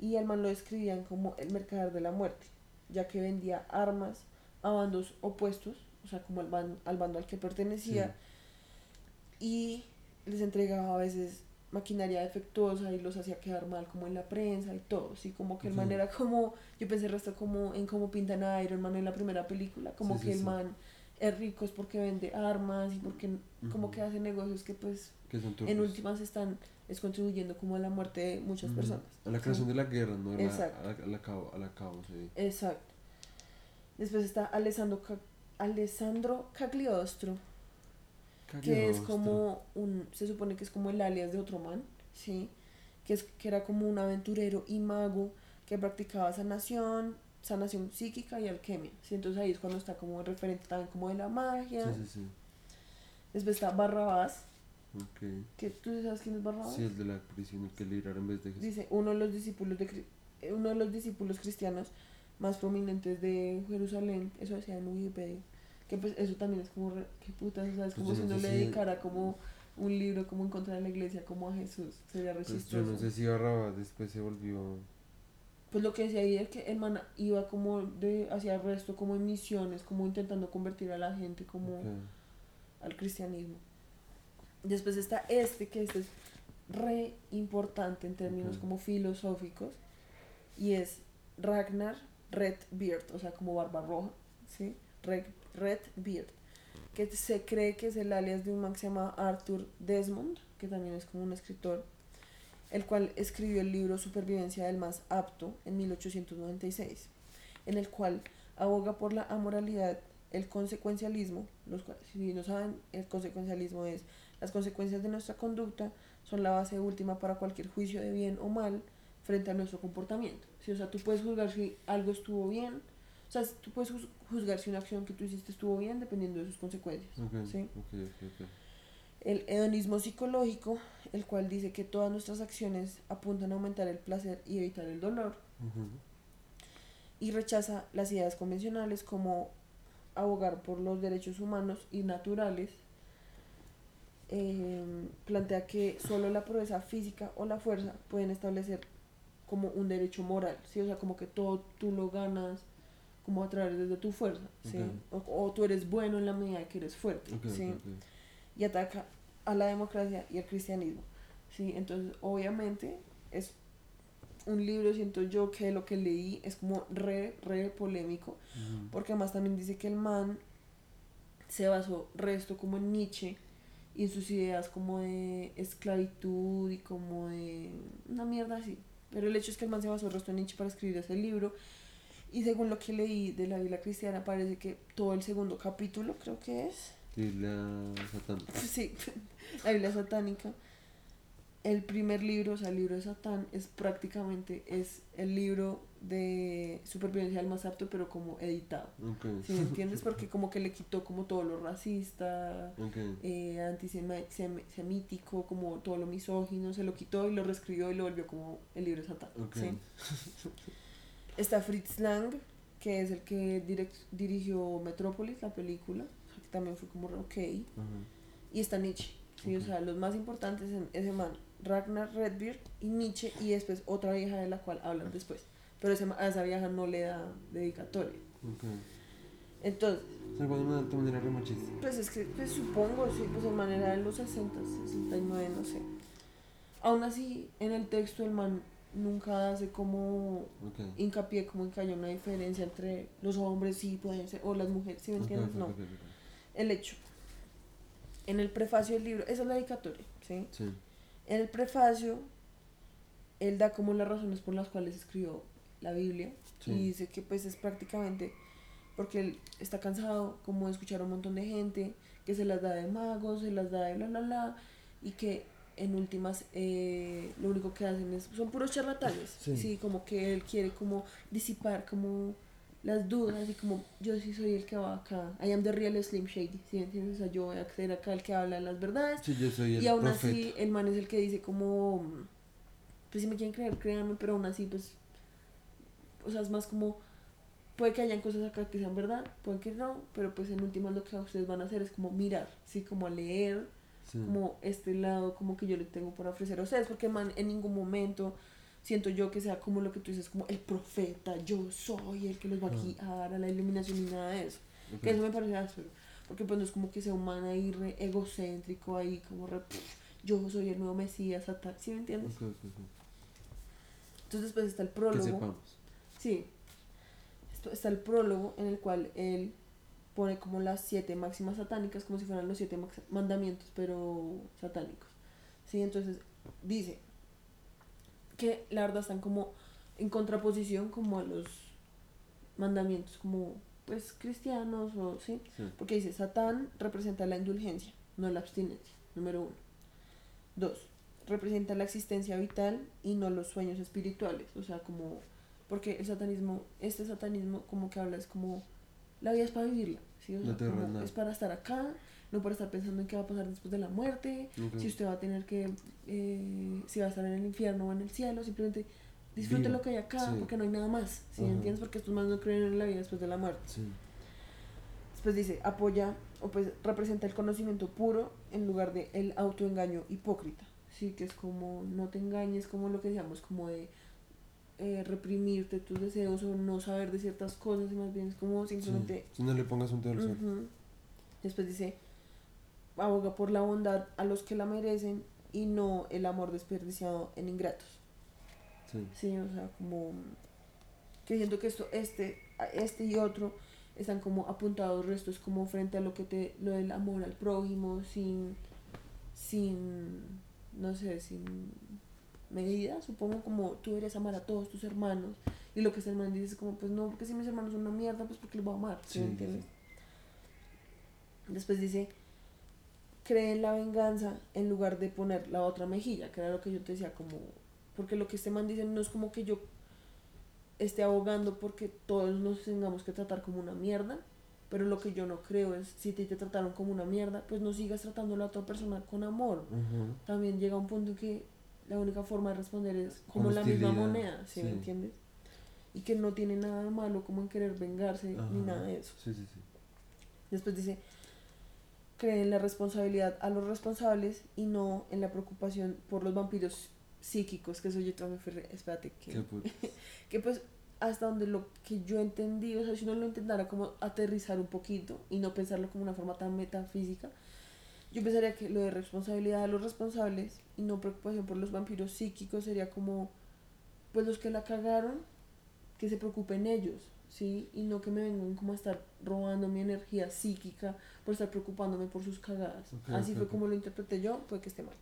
y el man lo describían como el mercader de la muerte, ya que vendía armas a bandos opuestos, o sea, como al, ban- al bando al que pertenecía, y les entregaba a veces maquinaria defectuosa y los hacía quedar mal como en la prensa y todo, sí, como que el man era como, yo pensé resto como en cómo pintan a Iron Man en la primera película, como Sí, que el man es rico es porque vende armas y porque como que hace negocios que pues Que en últimas están es contribuyendo como a la muerte de muchas personas. A la creación Sí. de la guerra, no a la, Exacto. a la, a la cabo, a la cabo, sí. Exacto. Después está Alessandro, Ca- Alessandro Cagliostro, que es Cagliostro. como un, se supone que es como el alias de otro man, ¿sí? Que, es, que era como un aventurero y mago que practicaba sanación, sanación psíquica y alquimia, ¿sí? Entonces ahí es cuando está como referente también como de la magia. Sí, sí, sí. Después está Barrabás, Ok. que tú sabes quién es Barrabás. Sí, el de la prisión, el que libraron en vez de Jesús. Dice, uno de los discípulos de eh, uno de los discípulos cristianos más prominentes de Jerusalén, eso decía en Wikipedia, que pues eso también es como, qué putas, o sea, es Pues como si no le si- dedicara como un libro como en contra de la iglesia, como a Jesús, sería re Pues yo no sé si Barrabás después se volvió. Pues lo que decía ahí es que el man iba como de hacia el resto, como en misiones, como intentando convertir a la gente como Ok. al cristianismo. Después está este, que este es re importante en términos como filosóficos, y es Ragnar Redbeard, o sea, como barba roja, ¿sí? Red, Redbeard, que se cree que es el alias de un man que se llama Arthur Desmond, que también es como un escritor, el cual escribió el libro Supervivencia del más apto en 1896, en el cual aboga por la amoralidad, el consecuencialismo, los cuales, si no saben, el consecuencialismo es las consecuencias de nuestra conducta son la base última para cualquier juicio de bien o mal frente a nuestro comportamiento. ¿sí? O sea, tú puedes juzgar si algo estuvo bien, o sea, tú puedes juz- juzgar si una acción que tú hiciste estuvo bien dependiendo de sus consecuencias. El hedonismo psicológico, el cual dice que todas nuestras acciones apuntan a aumentar el placer y evitar el dolor, y rechaza las ideas convencionales como abogar por los derechos humanos y naturales. Eh, plantea que solo la proeza física o la fuerza pueden establecer como un derecho moral, ¿sí? O sea, como que todo tú lo ganas como a través de tu fuerza, ¿sí? O, o tú eres bueno en la medida que eres fuerte, ¿sí? y ataca a la democracia y al cristianismo. ¿sí? Entonces, obviamente, es un libro, siento yo, que lo que leí es como re, re polémico, porque además también dice que el man se basó resto como en Nietzsche y en sus ideas como de esclavitud y como de una mierda así. Pero el hecho es que el man se basó resto en Nietzsche para escribir ese libro. Y según lo que leí de la Biblia cristiana, parece que todo el segundo capítulo, creo que es, Sí, la Satán. Sí, la Biblia satánica. El primer libro, o sea, el libro de Satán, es prácticamente es el libro de supervivencia del más apto, pero como editado. Ok. ¿Sí me entiendes? Porque como que le quitó como todo lo racista, Ok. eh, antisemítico, como todo lo misógino, se lo quitó y lo reescribió y lo volvió como el libro de Satán. Está Fritz Lang, que es el que dirigió Metrópolis, la película, que también fue como ok. Ajá. Y está Nietzsche. ¿sí? O sea, los más importantes en ese man, Ragnar Redbeard y Nietzsche, y después otra vieja de la cual hablan después. Pero a esa vieja no le da dedicatoria. Ok. Entonces, sea, cuando una de manera re machista. pues es que pues supongo, sí, pues en manera de los 60, 69, no sé. Aún así, en el texto el man nunca hace como Ok. hincapié como en que haya una diferencia entre los hombres sí pueden ser, o las mujeres, ¿sí me entiendes? no. El hecho. En el prefacio del libro, esa es la dedicatoria, ¿sí? Sí. En el prefacio, él da como las razones por las cuales escribió la Biblia Sí. y dice que pues es prácticamente porque él está cansado como de escuchar a un montón de gente que se las da de magos, se las da de bla bla bla y que en últimas eh, lo único que hacen es, son puros charlatanes, Sí. sí. como que él quiere como disipar como las dudas y como yo sí soy el que va acá, I am the real Slim Shady, ¿sí entiendes? O sea, yo voy a ser acá el que habla las verdades Sí, yo soy el y aún profeta. así el man es el que dice como, pues si me quieren creer, créanme, pero aún así pues, o sea, es más como, puede que hayan cosas acá que sean verdad, puede que no, pero pues en últimas lo que ustedes van a hacer es como mirar, sí, como a leer Sí. como este lado como que yo le tengo por ofrecer a ustedes, porque man, en ningún momento siento yo que sea como lo que tú dices, como el profeta, yo soy el que los va a guiar a la iluminación y nada de eso. Ok. Que eso me parece áspero, porque pues no es como que sea humano ahí re egocéntrico ahí, como re, pff, yo soy el nuevo Mesías, tal, ¿sí me entiendes? Ok, ok, ok. Entonces pues está el Que prólogo. sepamos. Sí. Está el prólogo en el cual él pone como las siete máximas satánicas, como si fueran los siete mandamientos, pero satánicos. Sí, entonces dice que la verdad están como en contraposición como a los mandamientos como pues cristianos o sí, Sí. porque dice Satán representa la indulgencia, no la abstinencia, número uno. Dos, representa la existencia vital y no los sueños espirituales, o sea, como, porque el satanismo, este satanismo como que habla es como, la vida es para vivirla, ¿sí? O sea, como es para estar acá, no para estar pensando en qué va a pasar después de la muerte, si usted va a tener que, eh, si va a estar en el infierno o en el cielo, simplemente disfrute Viva, lo que hay acá, sí. porque no hay nada más, ¿sí? Ajá. ¿Entiendes? Porque estos más no creen en la vida después de la muerte. Sí. Después dice, apoya o pues representa el conocimiento puro en lugar de el autoengaño hipócrita. Sí, que es como no te engañes, como lo que decíamos, como de eh, reprimirte tus deseos o no saber de ciertas cosas y más bien es como simplemente... Sí. Si no le pongas un dedo al. Ujú. Después dice, aboga por la bondad a los que la merecen y no el amor desperdiciado en ingratos. Sí. Sí, o sea, como que siento que esto, este, este y otro están como apuntados restos como frente a lo que te, lo del amor al prójimo, sin, sin, no sé, sin medida, supongo como tú deberías amar a todos tus hermanos, y lo que ese hermano dice es como, pues no, porque si mis hermanos son una mierda, pues porque los voy a amar, ¿sí, sí, entiendes? Después dice, cree en la venganza en lugar de poner la otra mejilla, que era lo que yo te decía, como, porque lo que este man dice no es como que yo esté abogando porque todos nos tengamos que tratar como una mierda, pero lo que yo no creo es, si te, te trataron como una mierda, pues no sigas tratando a la otra persona con amor. También llega un punto en que la única forma de responder es como la misma moneda, ¿sí, me sí. entiendes? Y que no tiene nada de malo como en querer vengarse ni nada de eso. Sí, sí, sí. Después dice, cree en la responsabilidad a los responsables y no en la preocupación por los vampiros psíquicos, que eso yo también fui, espérate, que, que pues hasta donde lo que yo entendí, o sea, si uno lo intentara como aterrizar un poquito y no pensarlo como una forma tan metafísica, yo pensaría que lo de responsabilidad a los responsables y no preocupación por los vampiros psíquicos sería como, pues los que la cagaron, que se preocupen ellos, ¿sí? Y no que me vengan como a estar robando mi energía psíquica por estar preocupándome por sus cagadas. Así fue como lo interpreté yo, puede que esté mal.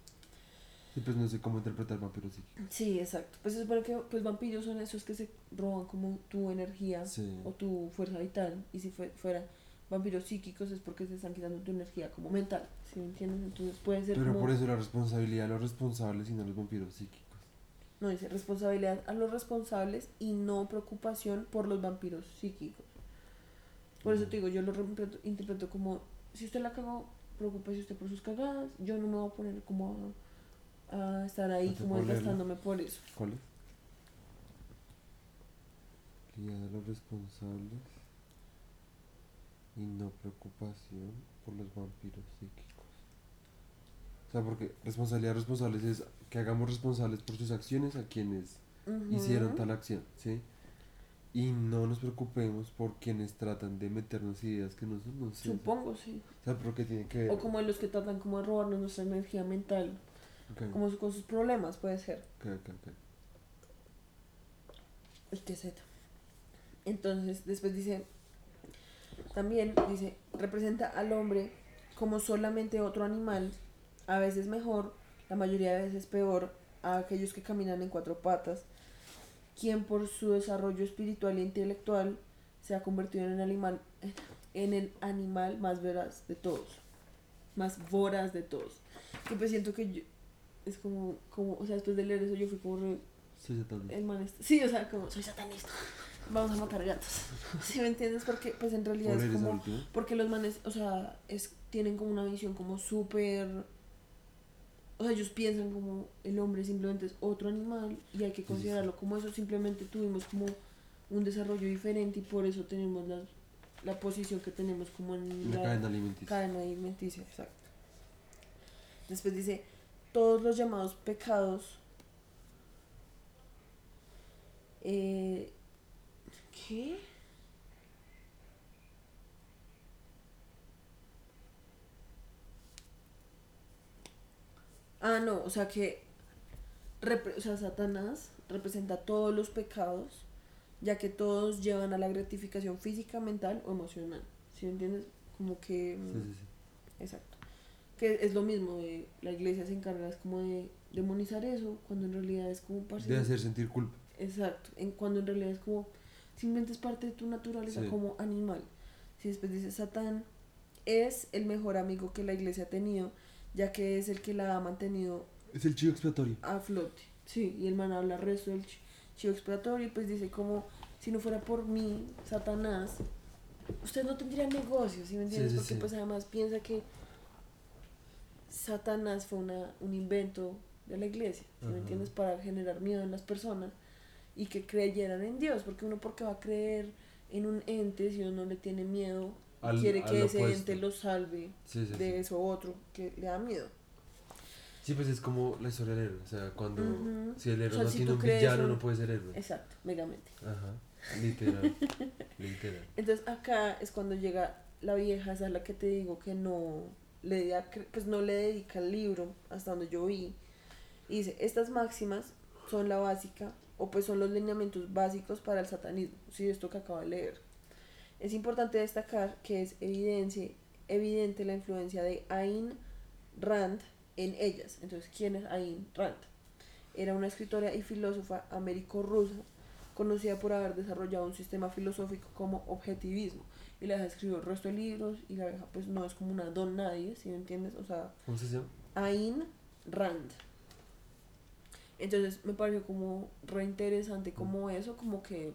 Sí, pues no sé cómo interpretar vampiro psíquico. Sí, exacto. Pues se supone que pues, vampiros son esos que se roban como tu energía Sí. o tu fuerza vital. Y si fue, fuera vampiros psíquicos es porque se están quitando tu energía como mental. ¿Sí me entiendes? Entonces puede ser Pero como... por eso la responsabilidad de los responsables y no los vampiros psíquicos. No, dice responsabilidad a los responsables y no preocupación por los vampiros psíquicos. Por eso te digo, yo lo interpreto, como, si usted la cagó, preocúpese usted por sus cagadas. Yo no me voy a poner como a, a estar ahí como desgastándome por eso. ¿Cuál es? Los responsables y no preocupación por los vampiros psíquicos. O sea, porque responsabilidad responsables es que hagamos responsables por sus acciones a quienes hicieron Ujú. tal acción, ¿sí? Y no nos preocupemos por quienes tratan de meternos ideas que no son, no sé. Supongo, sí. O sea, porque tiene que ver. O como los que tratan como de robarnos nuestra energía mental, Ok, como con sus problemas, puede ser. ok, ok, ok. El que Z. Entonces, después dice, también dice, representa al hombre como solamente otro animal, a veces mejor, la mayoría de veces peor, a aquellos que caminan en cuatro patas, quien por su desarrollo espiritual e intelectual se ha convertido en el animal, en el animal más veraz de todos, más voraz de todos. Y pues siento que yo, es como, como, o sea, después de leer eso yo fui como, re- Soy satanista. el man está- sí, o sea, como, soy satanista, vamos a matar gatos. ¿Sí me entiendes? Porque, pues en realidad ¿Cuál es como, porque los manes, o sea, es, tienen como una visión como súper, o sea, ellos piensan como el hombre simplemente es otro animal y hay que considerarlo como eso, simplemente tuvimos como un desarrollo diferente y por eso tenemos la, la posición que tenemos como en La cadena alimenticia. cadena alimenticia, exacto. Después dice, todos los llamados pecados, eh, ¿qué? Ah, no, o sea que, o sea, Satanás representa todos los pecados, ya que todos llevan a la gratificación física, mental o emocional. ¿Sí me entiendes? Como que... Sí, sí, sí. Exacto. Que es lo mismo, de, la iglesia se encarga es como de demonizar eso, cuando en realidad es como parte De hacer sentir culpa. Exacto, en, cuando en realidad es como, simplemente es parte de tu naturaleza como animal. Si después dice Satán es el mejor amigo que la iglesia ha tenido, ya que es el que la ha mantenido Es el chivo expiatorio. a flote. Sí, y el man habla resto del chi- chivo expiatorio y pues dice como, si no fuera por mí, Satanás, usted no tendría negocio, ¿sí me entiendes? sí, Porque sí. pues además piensa que Satanás fue una, un invento de la iglesia, ¿sí me entiendes? Para generar miedo en las personas y que creyeran en Dios, porque uno porque va a creer en un ente si uno no le tiene miedo Al- quiere que ese opuesto. ente lo salve Sí, sí, de sí. eso otro que le da miedo. Sí, pues es como la historia del héroe. O sea, cuando. Ujú. Si el héroe O sea, no si tiene un villano, un- no puede ser héroe. Exacto, megamente. Ajá. Literal. Literal. Entonces acá es cuando llega la vieja, esa es la que te digo que no le, da- pues no le dedica el libro, hasta donde yo vi. Y dice, estas máximas son la básica, o pues son los lineamientos básicos para el satanismo, sí, esto que acabo de leer. Es importante destacar que es evidencia, evidente la influencia de Ayn Rand en ellas. Entonces, ¿quién es Ayn Rand? Era una escritora y filósofa américo-rusa conocida por haber desarrollado un sistema filosófico como objetivismo. Y la vieja escribió el resto de libros y la vieja pues no es como una don nadie, si me entiendes? O sea, ¿Cómo se llama? Ayn Rand. Entonces me pareció como re interesante como eso, como que...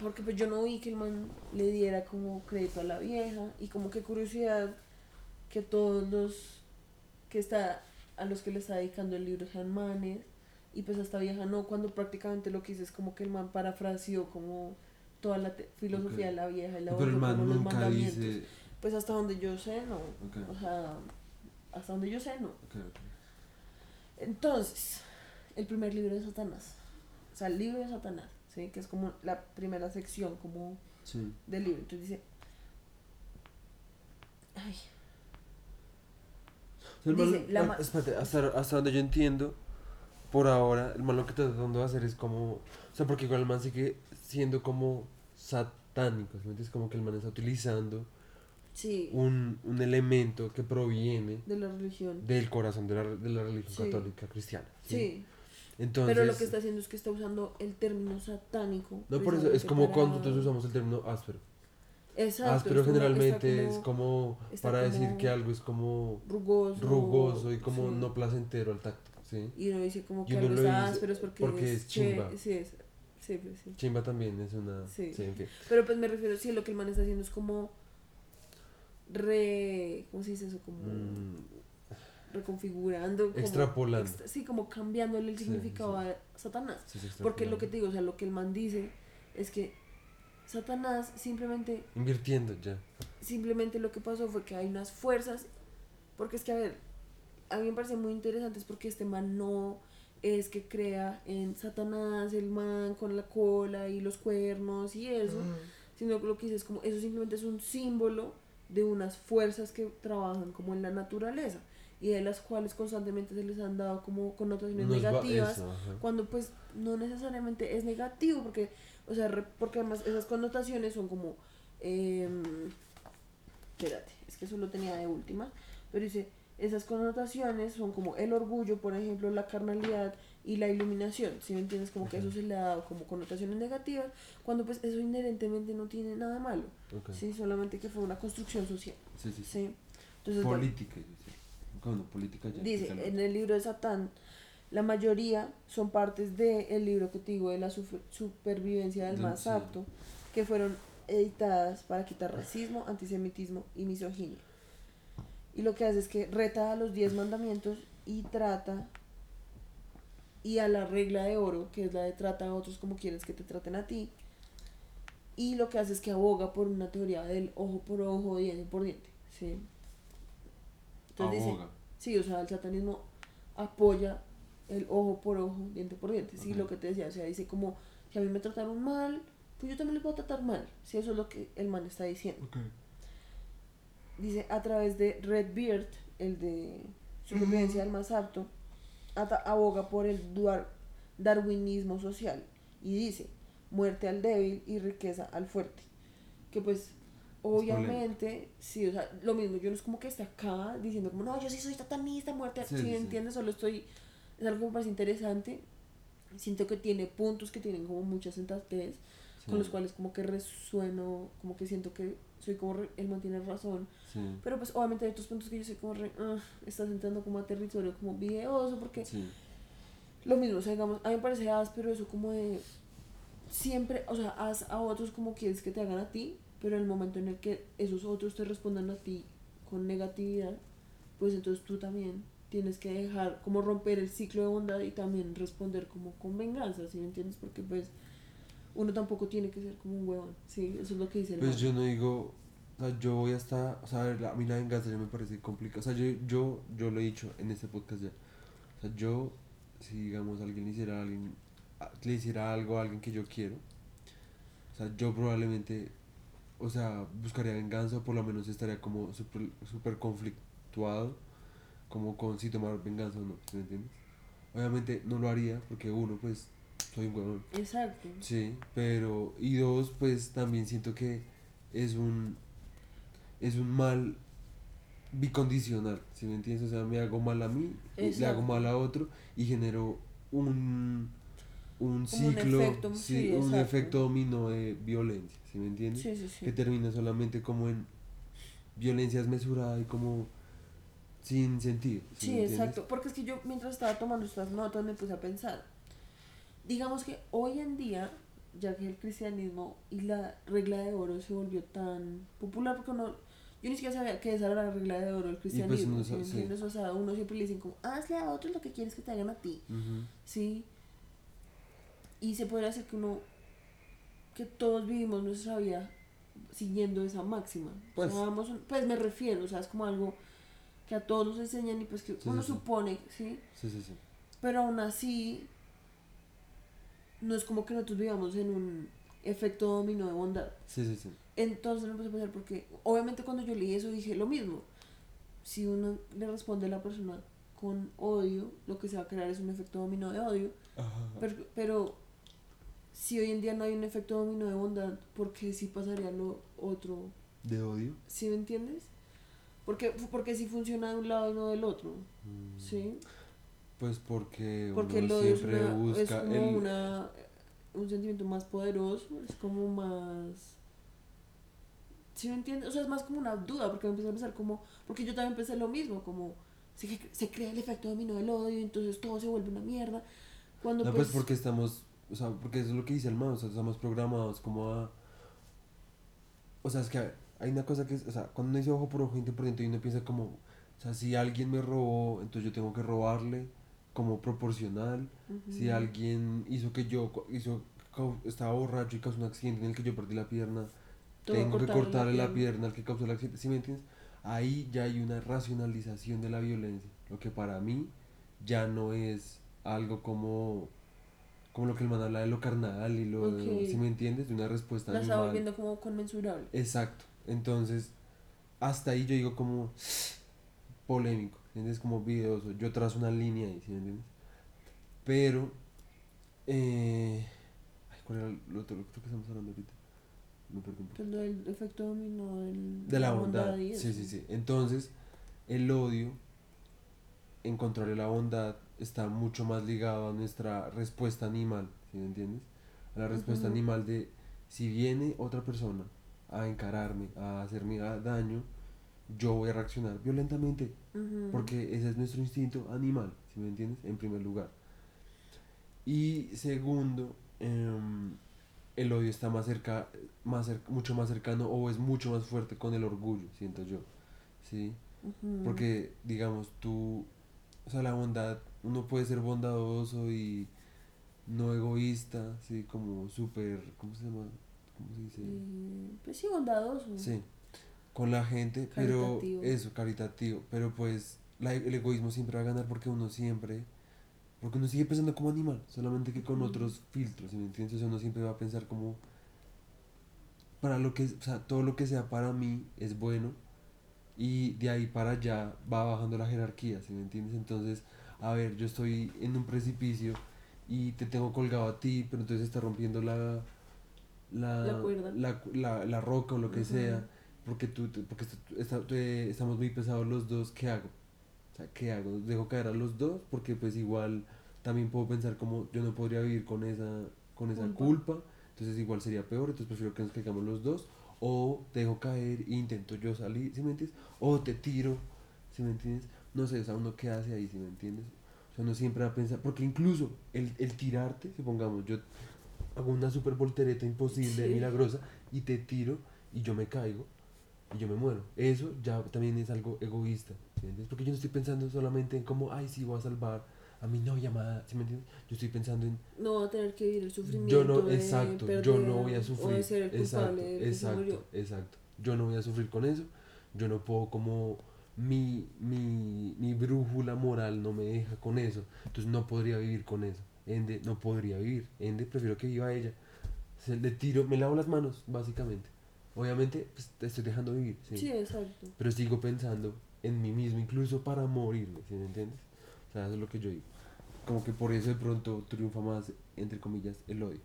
Porque pues yo no vi que el man le diera como crédito a la vieja y como que curiosidad que todos los que está a los que le está dedicando el libro sean manes y pues esta vieja no, cuando prácticamente lo que hice es como que el man parafraseó como toda la filosofía de la vieja y la Pero el man como los nunca mandamientos. dice. Pues hasta donde yo sé, no. Ok. O sea, hasta donde yo sé, no. Entonces, el primer libro de Satanás. O sea, el libro de Satanás, ¿sí? Que es como la primera sección como Sí. del libro. Entonces dice... Ay, O sea, Dice, la ah, ma- espérate, hasta, hasta donde yo entiendo, por ahora, el man lo que está tratando de hacer es como. O sea, porque igual el man sigue siendo como satánico, ¿sí entiendes? Como que el man está utilizando sí, un, un elemento que proviene de la religión. del corazón de la, de la religión Sí. católica cristiana. ¿sí? Entonces. pero lo que está haciendo es que está usando el término satánico. No, por eso es como para- cuando nosotros usamos el término áspero. Exacto. áspero como- generalmente es como para decir que algo es como rugoso. rugoso y como sí. no placentero al tacto, ¿sí? Y uno dice como que algo lo está áspero es porque, porque es chimba. Sí, es, sí, pues, sí. Chimba también es una... Sí. Sí, en fin. Pero pues me refiero, sí, lo que el man está haciendo es como re... ¿Cómo se dice eso? Como Mm, reconfigurando. como Extrapolando. extra- sí, como cambiándole el significado sí. a Satanás. sí, sí, Porque lo que te digo, o sea, lo que el man dice es que Satanás simplemente, Invirtiendo ya. simplemente lo que pasó fue que hay unas fuerzas, porque es que, a ver, a mí me parece muy interesante es porque este man no es que crea en Satanás, el man con la cola y los cuernos y eso, sino que lo que dice es como, eso simplemente es un símbolo de unas fuerzas que trabajan como en la naturaleza y de las cuales constantemente se les han dado como connotaciones Unos va- negativas eso, cuando pues no necesariamente es negativo porque o sea re- porque además esas connotaciones son como em, espérate es que eso lo tenía de última pero dice esas connotaciones son como el orgullo por ejemplo la carnalidad y la iluminación si me entiendes como que eso se le ha dado como connotaciones negativas cuando pues eso inherentemente no tiene nada malo Ok. sí solamente que fue una construcción social Sí, sí, sí. sí entonces Política, bueno, política ya. Dice, en el libro de Satán, la mayoría son partes del libro que te digo de la supervivencia del más sí. apto, que fueron editadas para quitar racismo, antisemitismo y misoginia. Y lo que hace es que reta a los diez mandamientos y trata y a la regla de oro, que es la de trata a otros como quieres que te traten a ti. Y lo que hace es que aboga por una teoría del ojo por ojo, diente por diente. ¿sí? Entonces dice, Aboga. Sí, o sea, el satanismo apoya el ojo por ojo, diente por diente. Sí, lo que te decía, o sea, dice como, si a mí me trataron mal, pues yo también les puedo tratar mal. Sí, eso es lo que el man está diciendo. Dice, a través de Redbeard, el de supervivencia del más apto, aboga por el duar- darwinismo social y dice, muerte al débil y riqueza al fuerte. Que pues, obviamente, sí, o sea, lo mismo, yo no es como que esté acá diciendo como, no, yo sí soy satanista, muerte, Sí, sí, sí, entiendes, solo estoy, es algo que me parece interesante. Siento que tiene puntos que tienen como mucha sensatez, Sí, con los cuales como que resueno, como que siento que soy como, re- él mantiene razón. Pero pues obviamente hay otros puntos que yo soy como re, "Ah", estás entrando como a territorio como videoso, porque lo mismo, o sea, digamos, a mí me parece áspero eso como de siempre, o sea, haz a otros como quieres que te hagan a ti, pero en el momento en el que esos otros te respondan a ti con negatividad, pues entonces tú también tienes que dejar como romper el ciclo de bondad y también responder como con venganza, ¿sí me entiendes? Porque pues uno tampoco tiene que ser como un huevón, ¿sí? Eso es lo que dice el Pues man. yo no digo, o sea, yo voy hasta, o sea, a mí la venganza ya me parece complicada. O sea, yo, yo, yo lo he dicho en este podcast ya. O sea, yo, si digamos alguien le hiciera, alguien, le hiciera algo a alguien que yo quiero, o sea, yo probablemente, o sea, buscaría venganza o por lo menos estaría como súper super conflictuado, como con si tomar venganza o no, ¿sí ¿me entiendes? Obviamente no lo haría porque uno, pues, soy un huevón. Exacto. Sí, pero y dos, pues también siento que es un es un mal bicondicional, ¿sí me entiendes? O sea, me hago mal a mí, le hago mal a otro y genero un un un ciclo, efecto, sí, sí, un efecto dominó de violencia, ¿sí me entiendes? Sí, sí, sí. Que termina solamente como en violencia desmesurada y como sin sentido. ¿sí Sí, me exacto. Porque es que yo mientras estaba tomando estas notas me puse a pensar. Digamos que hoy en día, ya que el cristianismo y la regla de oro se volvió tan popular, porque uno, yo ni siquiera sabía que esa era la regla de oro del cristianismo. uno ¿sí sa- me sí. entiendes? O sea, uno siempre le dicen como, hazle a otros lo que quieres que te hagan a ti. ¿sí? Y se podría hacer que uno, que todos vivimos nuestra vida siguiendo esa máxima. Pues- o sea, vamos un- pues me refiero, o sea, es como algo que a todos nos enseñan y pues que Sí, uno sí, supone, ¿sí? Sí, sí, sí. Pero aún así, no es como que nosotros vivamos en un efecto dominó de bondad. Sí, sí, sí. Entonces me puse a pensar porque obviamente cuando yo leí eso dije lo mismo. Si uno le responde a la persona con odio, lo que se va a crear es un efecto dominó de odio. Ajá. Pero, pero si hoy en día no hay un efecto dominó de bondad, ¿por qué sí pasaría lo otro? De odio. ¿Sí me entiendes? Porque, porque sí funciona de un lado y no del otro. Mm. ¿Sí? Pues porque, Porque el uno es, siempre una- es busca como el... una, un sentimiento más poderoso, es como más... ¿Sí me entiendes? O sea, es más como una duda, porque me empecé a pensar como... Porque yo también pensé lo mismo, como... Se, se crea el efecto dominó del odio, entonces todo se vuelve una mierda. Cuando No, pues... pues porque estamos, o sea, porque eso es lo que dice el man, o sea, estamos programados como a... O sea, es que hay una cosa que es, o sea, cuando uno dice ojo por ojo, diente por diente, y uno piensa como, o sea, si alguien me robó, entonces yo tengo que robarle como proporcional. Si Ujú. alguien hizo que yo, hizo, estaba borracho y causó un accidente en el que yo perdí la pierna, tengo que cortarle la la, pierna al que causó el accidente, ¿sí me entiendes? Ahí ya hay una racionalización de la violencia, lo que para mí ya no es algo como como lo que el man habla de lo carnal y lo, Ok. ¿sí me entiendes? De una respuesta La está volviendo como conmensurable. Exacto. Entonces, hasta ahí yo digo como polémico, ¿entiendes? Como videoso. Yo trazo una línea ahí, ¿sí me entiendes? Pero, eh, ay, ¿cuál era el otro? Creo que estamos hablando ahorita. Me poco. Pues lo del efecto dominó del, De la bondad. y Sí, sí, sí. Entonces, el odio, en contrario a la bondad, está mucho más ligado a nuestra respuesta animal, ¿sí me entiendes? A la respuesta animal de si viene otra persona a encararme, a hacerme daño, yo voy a reaccionar violentamente. Porque ese es nuestro instinto animal, ¿sí me entiendes? En primer lugar. Y segundo, em, el odio está más cerca, más cer- mucho más cercano o es mucho más fuerte con el orgullo, siento yo. ¿Sí? Porque, digamos, tú, o sea, la bondad, uno puede ser bondadoso y no egoísta, ¿sí? Como súper, ¿cómo se llama? ¿Cómo se dice? Eh, pues sí, bondadoso. Sí, con la gente, pero Caritativo. eso, caritativo, pero pues la- el egoísmo siempre va a ganar porque uno siempre, porque uno sigue pensando como animal, solamente que con otros filtros, ¿sí me entiendes? O sea, uno siempre va a pensar como, para lo que, o sea, todo lo que sea para mí es bueno y de ahí para allá va bajando la jerarquía, ¿sí me entiendes? Entonces, a ver, yo estoy en un precipicio y te tengo colgado a ti, pero entonces está rompiendo la... La, La cuerda. la, la- la roca o lo que sea, porque tú, porque está- estamos muy pesados los dos, ¿qué hago? O sea, ¿qué hago? ¿Dejo caer a los dos? Porque pues igual también puedo pensar como yo no podría vivir con esa, con esa Culpa. culpa, entonces igual sería peor, entonces prefiero que nos caigamos los dos, o te dejo caer e intento yo salir, ¿sí me entiendes? O te tiro, ¿sí me entiendes? No sé, o sea, uno qué hace ahí, ¿sí me entiendes? O sea, uno siempre va a pensar, porque incluso el, el tirarte, supongamos, yo hago una super voltereta imposible, Sí. milagrosa, y te tiro y yo me caigo y yo me muero. Eso ya también es algo egoísta, ¿sí me entiendes? Porque yo no estoy pensando solamente en cómo, ay, sí, voy a salvar a mi novia amada, ¿sí me entiendes? Yo estoy pensando en, No va a tener que vivir el sufrimiento. yo no, de exacto, yo no voy a O sufrir. de ser el exacto, exacto, exacto. Yo no voy a sufrir con eso. Yo no puedo como mi, mi, mi brújula moral no me deja con eso. Entonces no podría vivir con eso. Ende no podría vivir. Ende prefiero que viva ella. Se le tiro, me lavo las manos, básicamente. Obviamente, pues, te estoy dejando vivir. ¿sí? Sí, exacto. Pero sigo pensando en mí mismo, incluso para morirme, ¿sí me entiendes? O sea, eso es lo que yo digo. Como que por eso de pronto triunfa más, entre comillas, el odio.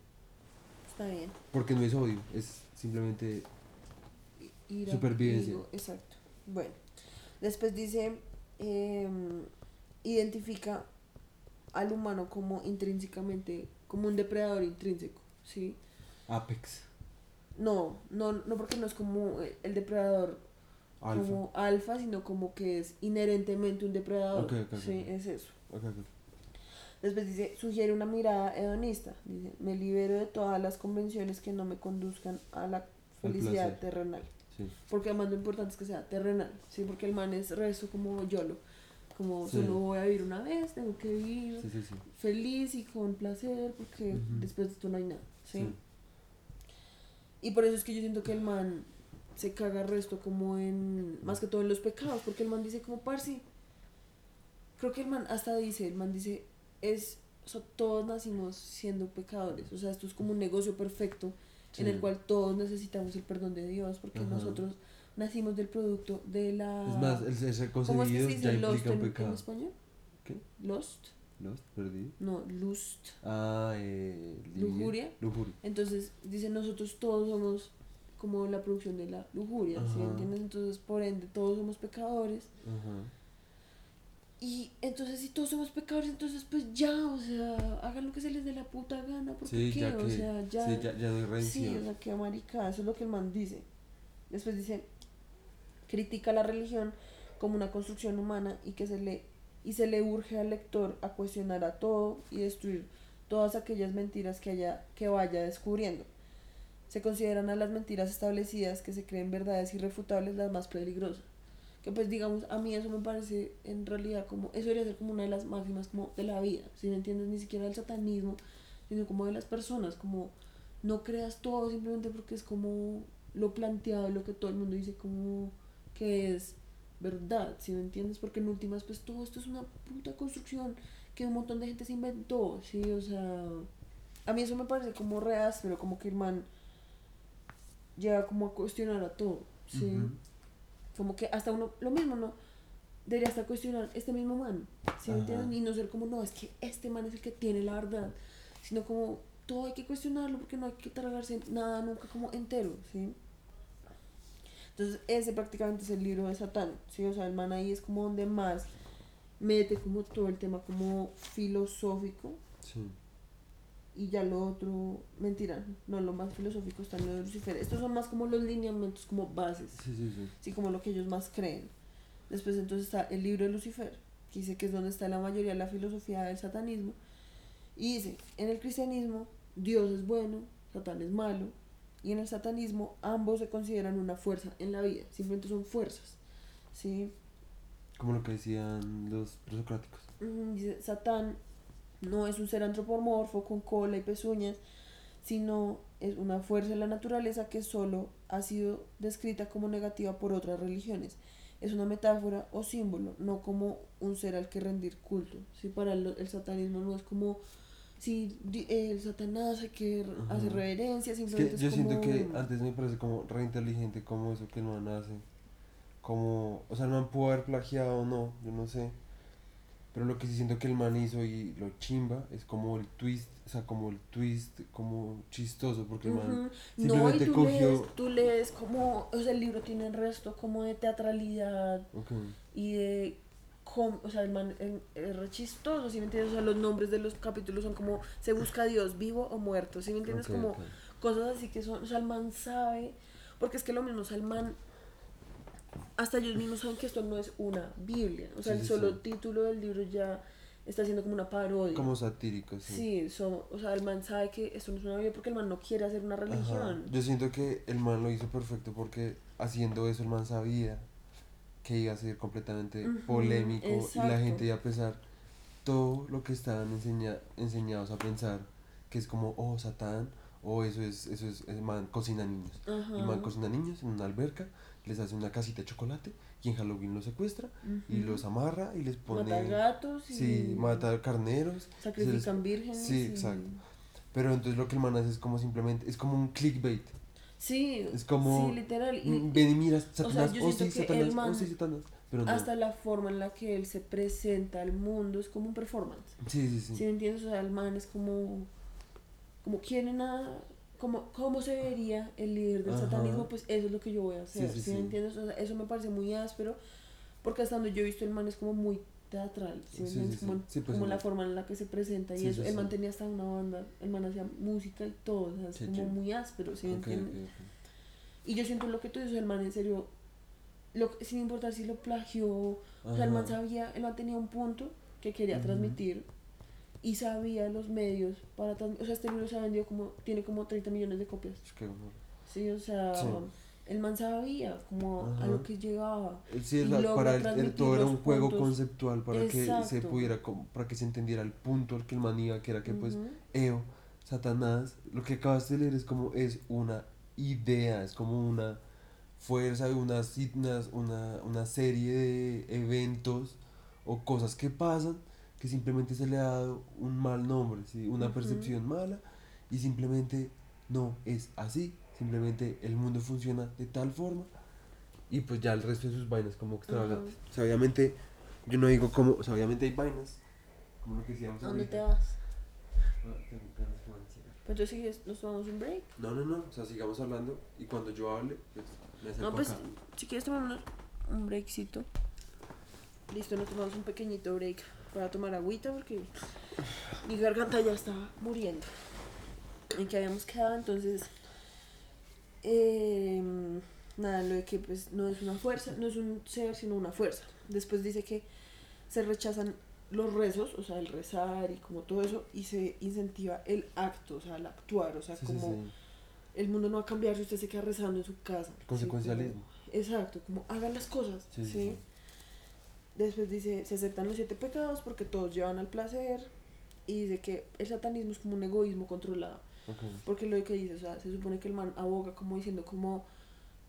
Está bien. Porque no es odio, es simplemente Ira, Supervivencia. exacto. Bueno, después dice, em, identifica al humano como intrínsecamente, como un depredador intrínseco, ¿sí? Apex, No, no, no porque no es como eh, el depredador alfa. como alfa, sino como que es inherentemente un depredador. Ok, ok, ok. Sí, es eso. Después dice, sugiere una mirada hedonista. Dice, me libero de todas las convenciones que no me conduzcan a la felicidad terrenal. Sí, Porque además lo importante es que sea terrenal, ¿sí? Porque el man es rezo como YOLO. Como Sí. solo voy a vivir una vez, tengo que vivir sí, feliz y con placer, porque después de esto no hay nada. Sí. Y por eso es que yo siento que el man se caga resto como en, más que todo en los pecados, porque el man dice como, parce, creo que el man hasta dice, el man dice, es, o sea, todos nacimos siendo pecadores, o sea, esto es como un negocio perfecto en el cual todos necesitamos el perdón de Dios, porque Ajá. nosotros nacimos del producto de la... Es más, el ser ¿Cómo es que concebido se dice lost implica un en, en pecado. español? ¿Qué? Lost, ¿Lost? ¿Perdí? no, lust. Ah, eh. ¿Lujuria? Lujuria. Entonces, dice, nosotros todos somos como la producción de la lujuria, ¿sí Ajá. entiendes? Entonces, por ende, todos somos pecadores. Ajá. Y entonces, si todos somos pecadores, entonces, pues ya, o sea, hagan lo que se les dé la puta gana, porque Sí, qué, ya que. o sea, ya. Sí, ya, ya no hay Sí, o sea, qué maricada, eso es lo que el man dice. Después dice, critica la religión como una construcción humana y que se le y se le urge al lector a cuestionar a todo y destruir todas aquellas mentiras que haya que vaya descubriendo. Se consideran a las mentiras establecidas que se creen verdades irrefutables las más peligrosas. Que pues digamos, a mí eso me parece en realidad como, eso debería ser como una de las máximas como de la vida, si no entiendes ni siquiera del satanismo, sino como de las personas, como no creas todo simplemente porque es como lo planteado, lo que todo el mundo dice como que es verdad, si me entiendes, porque en últimas pues todo esto es una puta construcción que un montón de gente se inventó, sí, o sea, a mí eso me parece como reas, pero como que el man llega como a cuestionar a todo, sí, Ujú. como que hasta uno, lo mismo, ¿no? Debería hasta cuestionar este mismo man, ¿sí me entiendes? Y no ser como, no, es que este man es el que tiene la verdad, sino como todo hay que cuestionarlo porque no hay que tragarse nada nunca como entero, ¿sí? Entonces ese prácticamente es el libro de Satán, ¿sí? O sea, el man ahí es como donde más mete como todo el tema como filosófico Sí. Y ya lo otro, mentira, no, lo más filosófico está en lo de Lucifer. Estos son más como los lineamientos, como bases, Sí, sí, sí. sí, como lo que ellos más creen. Después entonces está el libro de Lucifer, que dice que es donde está la mayoría de la filosofía del satanismo. Y dice, en el cristianismo Dios es bueno, Satán es malo, y en el satanismo ambos se consideran una fuerza en la vida, simplemente son fuerzas. ¿sí? Como lo que decían los presocráticos. Dice, Satán no es un ser antropomorfo con cola y pezuñas, sino es una fuerza de la naturaleza que solo ha sido descrita como negativa por otras religiones. Es una metáfora o símbolo, no como un ser al que rendir culto. ¿sí? Para el, el satanismo no es como si el satanás hay que r- Ajá. hacer reverencia, Es que yo siento que antes me parece como re inteligente como eso que man hace. Como, o sea, el man pudo haber plagiado o no, yo no sé. Pero lo que sí siento que el man hizo y lo chimba es como el twist, o sea, como el twist, como chistoso, porque el man. No, y simplemente tú cogió. lees, tú lees como, o sea, el libro tiene el resto como de teatralidad, Ok, y de com- o sea el man es re chistoso ¿sí me entiendes? o sea los nombres de los capítulos son como se busca a Dios vivo o muerto ¿sí me entiendes? ok, como ok. cosas así que son o sea el man sabe porque es que lo mismo o sea el man hasta ellos mismos saben que esto no es una Biblia o sea Sí, el solo sí. título del libro ya está siendo como una parodia Como satírico, sí. sí so- o sea el man sabe que esto no es una Biblia porque el man no quiere hacer una Ajá. religión Yo siento que el man lo hizo perfecto porque haciendo eso el man sabía que iba a ser completamente Ujú, polémico y la exacto. gente iba a pensar todo lo que estaban enseña- enseñados a pensar que es como oh Satán o eso es eso es el man cocina niños Ajá. el man cocina niños en una alberca les hace una casita de chocolate y en Halloween los secuestra y los amarra y les pone mata gatos y sí mata carneros les- sacrifican vírgenes sí, y- exacto. pero entonces lo que el man hace es como simplemente es como un clickbait Sí, Es como, sí, literal. Y Ven y mira, Satanás, yo oh sí, Satanás, el man- oh sí, Satanás. Pero no. hasta la forma en la que él se presenta al mundo es como un performance. Sí, sí, sí. ¿Sí me entiendes? O sea, el man es como. Como quieren a. Como, ¿Cómo se vería el líder del Ajá. satanismo? Pues eso es lo que yo voy a hacer. Sí, Sí, sí, entiendes? O sea, eso me parece muy áspero. Porque hasta donde yo he visto el man es como muy teatral. ¿sí me Sí, entiendes? sí, como pues, como la forma en la que se presenta y eso. el man tenía hasta una banda. El man hacía música y todo. O sea, es como muy áspero. ¿sí me Ok, ok, entiendes? ok. Y yo siento lo que tú dices, el man en serio, lo, sin importar si lo plagió, o sea, el man Ajá. sabía, el man tenía un punto que quería transmitir y sabía los medios para o sea, este libro se ha vendido como, tiene como 30 millones de copias, Es que, sí, o sea, Sí. el man sabía como a Ajá. lo que llegaba. Eh, Sí, Y la- para transmitir todo era un juego conceptual para que se pudiera, para que se entendiera el punto al que el man iba, que era que pues Ujú. Eo, Satanás, lo que acabas de leer es como, es una idea, es como una fuerza, si- unas- una, una serie de eventos o cosas que pasan que simplemente se le ha dado un mal nombre, ¿sí? una Ujú. percepción mala y simplemente no es así, simplemente el mundo funciona de tal forma y pues ya el resto de sus vainas como extravagantes. O sea, obviamente, yo no digo como, o sea, obviamente hay vainas, como lo que decíamos ¿A dónde te ahorita. vas? Ah, tengo un cigarro. Pero entonces sigues- nos tomamos un break. No, no, no, o sea, sigamos hablando y cuando yo hable, pues me acerco No, pues acá. si quieres tomarnos un breakcito. Listo, nos tomamos un pequeñito break para tomar agüita porque mi garganta ya está muriendo. En que habíamos quedado, entonces. em, nada, lo de que pues no es una fuerza, no es un ser, sino una fuerza. Después dice que se rechazan los rezos, o sea, el rezar y como todo eso, y se incentiva el acto, o sea, el actuar, o sea, Sí, como sí. el mundo no va a cambiar si usted se queda rezando en su casa. Consecuencialismo. Como- exacto, como hagan las cosas. Sí. Después dice, se aceptan los siete pecados porque todos llevan al placer. Y dice que el satanismo es como un egoísmo controlado. Ok. Porque lo que dice, o sea, se supone que el man aboga como diciendo como,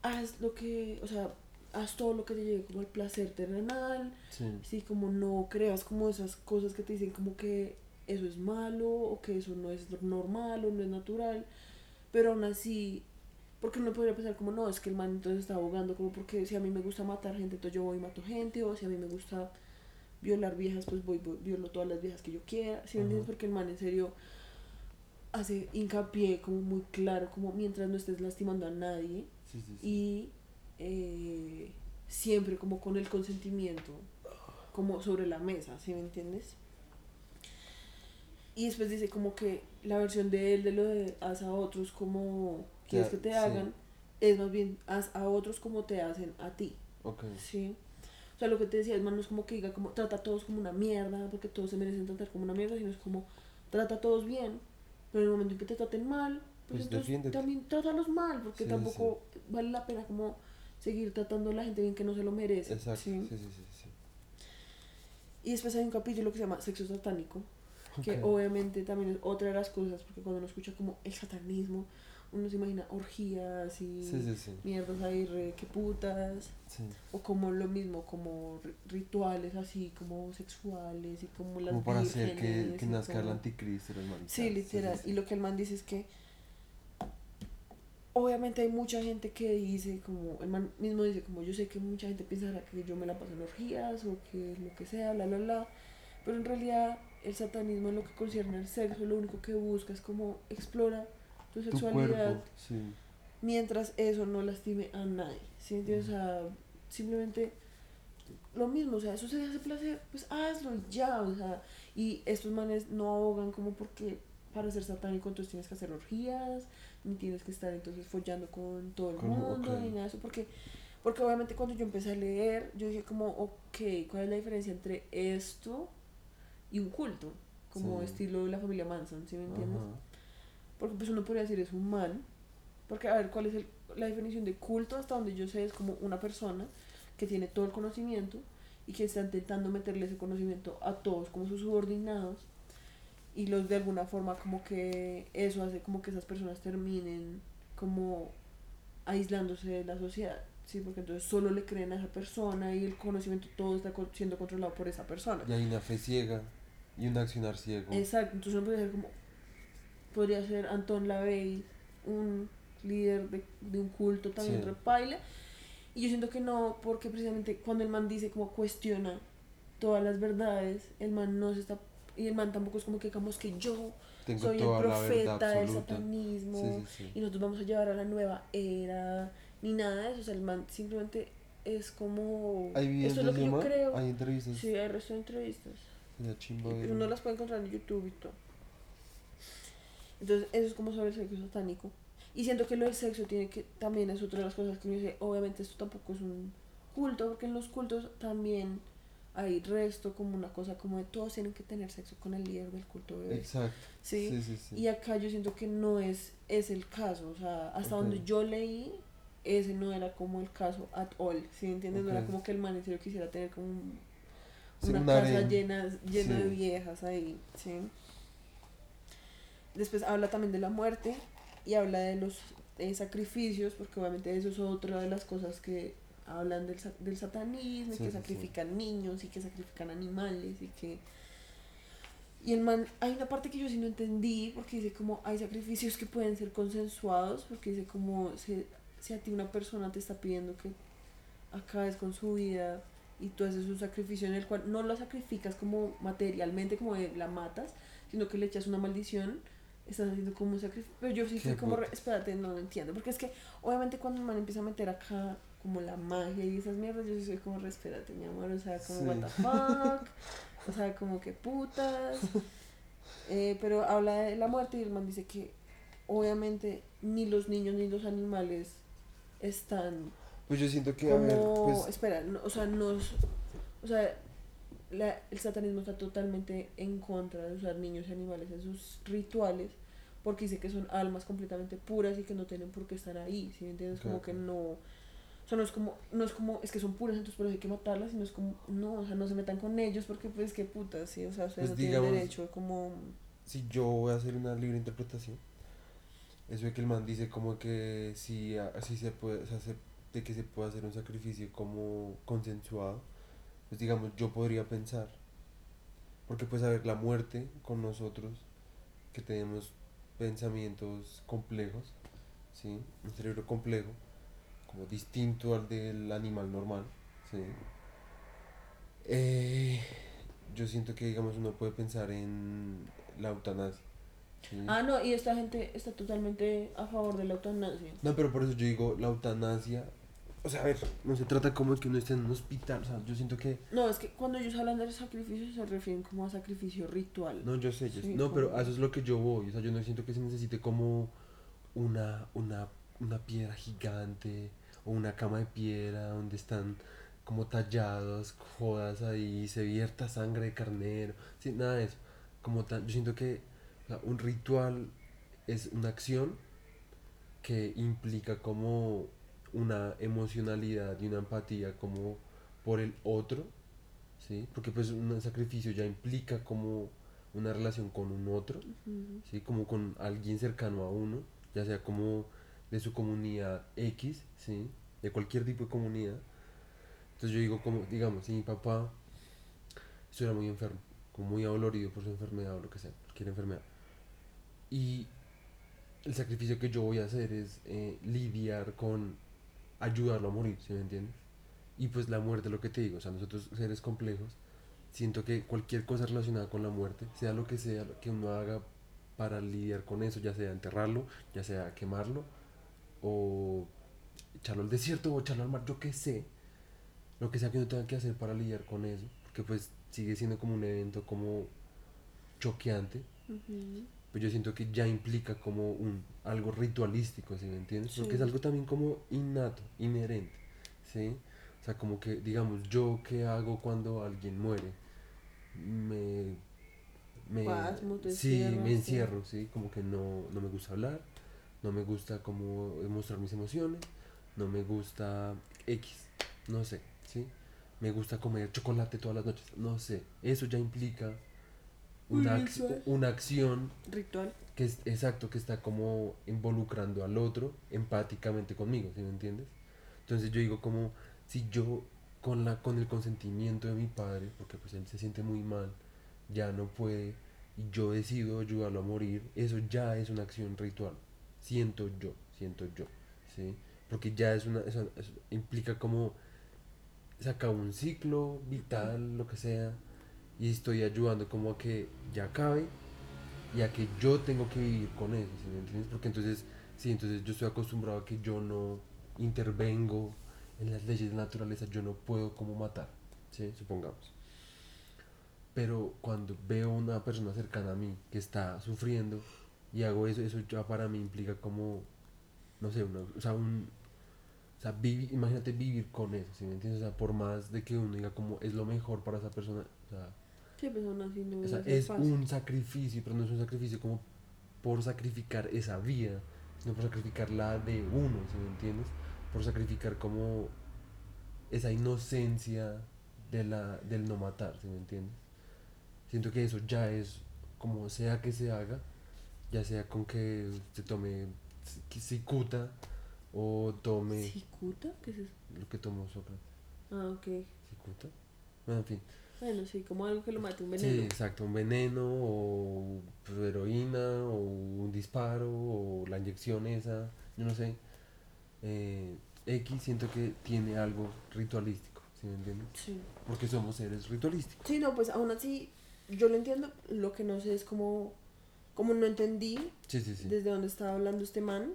haz lo que, o sea, haz todo lo que te llegue como el placer terrenal. Sí. Sí, como no creas como esas cosas que te dicen como que eso es malo o que eso no es normal o no es natural. Pero aún así, porque uno podría pensar como no, es que el man entonces está abogando como porque si a mí me gusta matar gente, entonces yo voy y mato gente. O si a mí me gusta violar viejas, pues voy, voy violo todas las viejas que yo quiera. ¿Sí me entiendes? Porque el man en serio hace hincapié como muy claro, como mientras no estés lastimando a nadie Sí, sí, sí. y eh, siempre como con el consentimiento como sobre la mesa, ¿sí me entiendes? Y después dice como que la versión de él de lo de haz a otros como quieres que te sí. hagan, es más bien haz a otros como te hacen a ti. Ok. Sí. O sea, lo que te decía, es más, no es como que diga como trata a todos como una mierda, porque todos se merecen tratar como una mierda, sino es como trata a todos bien, pero en el momento en que te traten mal, pues, Pues entonces también trátalos mal, porque Sí, tampoco vale la pena como seguir tratando a la gente bien que no se lo merece. Exacto. ¿sí? Sí, sí, sí. sí. Y después hay un capítulo que se llama Sexo Satánico, que Ok. obviamente también es otra de las cosas, porque cuando uno escucha como el satanismo, uno se imagina orgías y Sí, sí, sí. mierdas ahí re que putas. O como lo mismo, como ri- rituales así, como sexuales y como las Como para hacer que, que nazca el anticristo. el marica. Sí, literal. Y lo que el man dice es que obviamente hay mucha gente que dice, como el man mismo dice, como yo sé que mucha gente piensa que yo me la paso en orgías o que lo que sea, bla, bla, bla. Pero en realidad el satanismo en lo que concierne al sexo, lo único que busca es como explora tu sexualidad. Sí. mientras eso no lastime a nadie. ¿sí? entiendes? O sea, simplemente lo mismo, o sea, eso se hace placer, pues hazlo y ya, o sea, y estos manes no ahogan como porque para ser satánico entonces tienes que hacer orgías, ni tienes que estar entonces follando con todo el mundo, ok. ni nada de eso, porque, porque obviamente cuando yo empecé a leer, yo dije como, ok, ¿cuál es la diferencia entre esto y un culto? Como Sí. estilo de la familia Manson, ¿sí me entiendes? Ajá. Porque pues uno podría decir es un mal. Porque a ver, ¿cuál es el- la definición de culto? Hasta donde yo sé es como una persona que tiene todo el conocimiento y que está intentando meterle ese conocimiento a todos como sus subordinados y los de alguna forma como que eso hace como que esas personas terminen como aislándose de la sociedad. Sí, porque entonces solo le creen a esa persona y el conocimiento todo está siendo controlado por esa persona. Y hay una fe ciega y un accionar ciego. Exacto, entonces uno podría ser como, podría ser Anton Lavey, un líder de, de un culto también Sí. repaila. Y yo siento que no, porque precisamente cuando el man dice como cuestiona todas las verdades, el man no se está, y el man tampoco es como que digamos que yo Tengo soy el la profeta del satanismo Sí, sí, y nosotros vamos a llevar a la nueva era, ni nada de eso, o sea, el man simplemente es como, ¿Hay videos esto es lo que yo creo. ¿Hay entrevistas? Sí, hay resto de entrevistas. Chimba ver. pues uno las puede encontrar en YouTube y todo. Entonces, eso es como sobre el sexo satánico. Y siento que lo del sexo tiene que, también es otra de las cosas que uno dice, obviamente esto tampoco es un culto, porque en los cultos también hay resto como una cosa como de todos tienen que tener sexo con el líder del culto bebé. Exacto. Sí. Sí, sí, sí. Y acá yo siento que no es, es el caso, o sea, hasta donde yo leí, ese no era como el caso at all, ¿sí entiendes? No era como que el man en serio quisiera tener como un- una un casa llena, llena de viejas ahí, ¿sí? Después habla también de la muerte y habla de los eh, sacrificios, porque obviamente eso es otra de las cosas que hablan del, del satanismo, y que sí. sacrifican niños y que sacrifican animales y que... Y el man, hay una parte que yo sí no entendí, porque dice como hay sacrificios que pueden ser consensuados, porque dice como si, si a ti una persona te está pidiendo que acabes con su vida y tú haces un sacrificio en el cual no la sacrificas como materialmente, como de la matas, sino que le echas una maldición, estás haciendo como un sacrificio. Pero yo sí fui como, re- espérate, no lo entiendo, porque es que obviamente cuando el man empieza a meter acá como la magia y esas mierdas, yo sí soy como, re, espérate, mi amor, o sea, como, Sí. what the fuck, o sea, como que putas. Eh, pero habla de la muerte y el man dice que obviamente ni los niños ni los animales están Pues yo siento que, a ver, pues. espera no, o sea nos o sea la- el satanismo está totalmente en contra de usar niños y animales en sus rituales porque dice que son almas completamente puras y que no tienen por qué estar ahí ¿sí me entiendes? como Ok, que no o sea no es como no es como es que son puras entonces por eso hay que matarlas sino es como no o sea no se metan con ellos porque pues qué putas sí o sea ustedes Pues no tienen digamos- derecho como si yo voy a hacer una libre interpretación, eso de que el man dice como que si así se puede, o sea, se- de que se puede hacer un sacrificio como consensuado, pues digamos, yo podría pensar, porque pues a ver, la muerte con nosotros, que tenemos pensamientos complejos, ¿sí? Un cerebro complejo, como distinto al del animal normal, ¿sí? Eh, yo siento que, digamos, uno puede pensar en la eutanasia. ¿sí? ah no y esta gente está totalmente a favor de la eutanasia No, pero por eso yo digo la eutanasia O sea, a ver, no se trata como de que uno esté en un hospital. O sea, yo siento que. No, es que cuando ellos hablan de sacrificio se refieren como a sacrificio ritual. No, yo sé, yo sé. No, pero a eso es lo que yo voy. O sea, yo no siento que se necesite como una, una, una piedra gigante o una cama de piedra donde están como tallados, jodas ahí, se vierta sangre de carnero. Sí, nada de eso. Como tan, yo siento que o sea, un ritual es una acción que implica como una emocionalidad y una empatía como por el otro, ¿sí? Porque pues un sacrificio ya implica como una relación con un otro. ¿sí? Como con alguien cercano a uno, ya sea como de su comunidad X, ¿sí? De cualquier tipo de comunidad. Entonces yo digo como, digamos, si mi papá estuviera muy enfermo, como muy adolorido por su enfermedad o lo que sea, cualquier enfermedad. Y el sacrificio que yo voy a hacer es eh, lidiar con ayudarlo a morir, ¿sí me entiendes? Y pues la muerte, lo que te digo, o sea, nosotros seres complejos, siento que cualquier cosa relacionada con la muerte, sea lo que sea que uno haga para lidiar con eso, ya sea enterrarlo, ya sea quemarlo, o echarlo al desierto, o echarlo al mar, yo qué sé, lo que sea que uno tenga que hacer para lidiar con eso, porque pues sigue siendo como un evento como choqueante, Ujú. Pues yo siento que ya implica como un algo ritualístico, ¿sí me entiendes? Porque Sí. es algo también como innato, inherente, ¿sí? O sea, como que, digamos, yo qué hago cuando alguien muere, me... me te sí, encierras, me sí. encierro, ¿sí? Como que no, no me gusta hablar, no me gusta como mostrar mis emociones, no me gusta X, no sé, ¿sí? Me gusta comer chocolate todas las noches, no sé, eso ya implica una, ac- ritual. una acción Ritual. que es exacto, que está como involucrando al otro empáticamente conmigo, ¿sí me entiendes? Entonces yo digo como si yo con la con el consentimiento de mi padre, porque pues él se siente muy mal, ya no puede y yo decido ayudarlo a morir, eso ya es una acción ritual. Siento yo, siento yo, ¿sí? Porque ya es una eso, eso implica como saca un ciclo vital, lo que sea, y estoy ayudando como a que ya acabe y a que yo tengo que vivir con eso, ¿sí me entiendes? Porque entonces, sí, entonces yo estoy acostumbrado a que yo no intervengo en las leyes de la naturaleza, yo no puedo como matar, ¿sí? Supongamos. Pero cuando veo una persona cercana a mí que está sufriendo y hago eso, eso ya para mí implica como, no sé, una, o sea, un, o sea, vivi- imagínate vivir con eso, ¿sí me entiendes? O sea, por más de que uno diga como es lo mejor para esa persona, o sea, Sí, pues aún así no o sea, es fácil. un sacrificio, pero no es un sacrificio como por sacrificar esa vida, sino por sacrificar la de uno, ¿sí me entiendes? Por sacrificar como esa inocencia de la, del no matar, ¿sí me entiendes? Siento que eso ya es como sea que se haga, ya sea con que se tome ci- cicuta o tome ¿Cicuta? ¿Qué es eso? lo que tomó Sócrates, Ah, ok. cicuta. Bueno, en fin. Bueno, sí, como algo que lo mate, un Sí, veneno. exacto, un veneno o pues, heroína o un disparo o la inyección esa, yo no sé. Eh, X siento que tiene algo ritualístico, ¿sí me entiendes? Sí. Porque somos seres ritualísticos. Sí, no, pues aún así, yo lo entiendo. Lo que no sé es como, como no entendí Sí, sí, sí. desde dónde estaba hablando este man.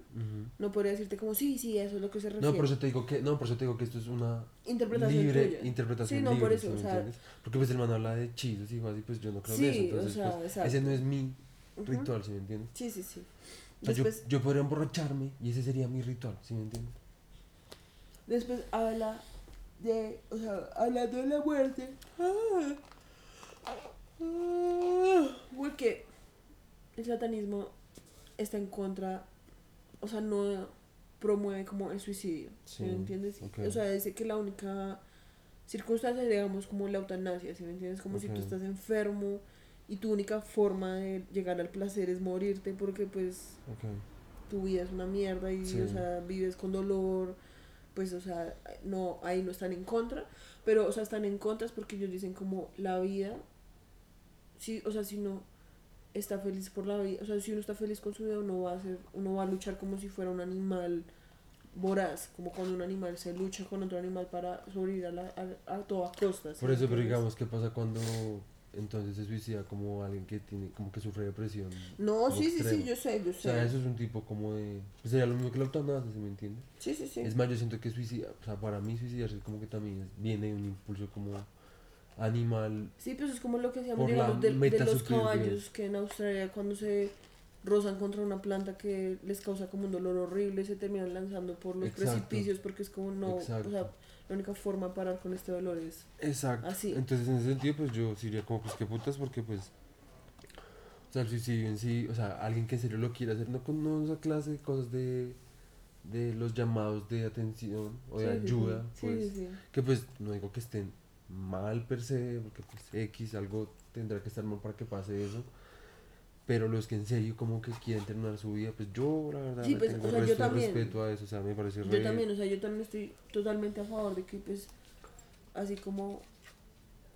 No podría decirte como, sí, sí, eso es lo que se refiere. No, por eso te digo que no, por eso te digo que esto es una Interpretación libre tuya. interpretación Sí, no, libre, por eso, ¿sí me o sea-? Porque pues el man habla de hechizos y así, pues yo no creo en eso, o entonces sea, pues, ese no es mi ritual, ¿sí me entiendes? Sí, sí, sí. O sea, yo, yo podría emborracharme y ese sería mi ritual, ¿sí me entiendes? después habla de, o sea, hablando de la muerte. Ah, ah, porque el satanismo está en contra, o sea, no promueve como el suicidio, ¿sí me entiendes? O sea, dice que la única circunstancia, digamos, como la eutanasia, ¿sí me entiendes? Como si Ok. tú estás enfermo y tu única forma de llegar al placer es morirte porque pues Ok. tu vida es una mierda y, Sí. o sea, vives con dolor, pues, o sea, no, ahí no están en contra, pero, o sea, están en contra es porque ellos dicen como la vida, sí, o sea, si uno está feliz por la vida, o sea, si uno está feliz con su vida, uno va a hacer, uno va a luchar como si fuera un animal voraz, como cuando un animal se lucha con otro animal para sobrevivir a, la, a, a toda costa. ¿sí Por eso, pero digamos, ¿qué pasa cuando entonces se suicida como alguien que tiene, como que sufre depresión. No, sí, sí, sí, yo sé, yo O sea, sé. eso es un tipo como de... Pues sería lo mismo que la eutanasia, ¿sí me entiendes? Sí, sí, sí. Es más, yo siento que suicida, o sea, para mí suicidarse como que también viene de un impulso como animal. Sí, pues es como lo que la digamos, de, de los caballos que en Australia cuando se rozan contra una planta que les causa como un dolor horrible se terminan lanzando por los Exacto. precipicios porque es como no, Exacto. o sea, la única forma de parar con este dolor es Exacto. así. Entonces, en ese sentido, pues yo diría como, pues qué putas, porque pues... O sea, el suicidio en sí, o sea, alguien que en serio lo quiere hacer, no con no esa clase de cosas de, de los llamados de atención o de Sí, ayuda, Sí, pues, sí, sí. que pues no digo que estén mal per se, porque pues X algo tendrá que estar mal para que pase eso, pero los que en serio como que quieren terminar su vida, pues yo la verdad Sí, pues, tengo o sea, yo de también. respeto a eso, o sea, me parece Yo re- también, o sea, yo también estoy totalmente a favor de que pues así como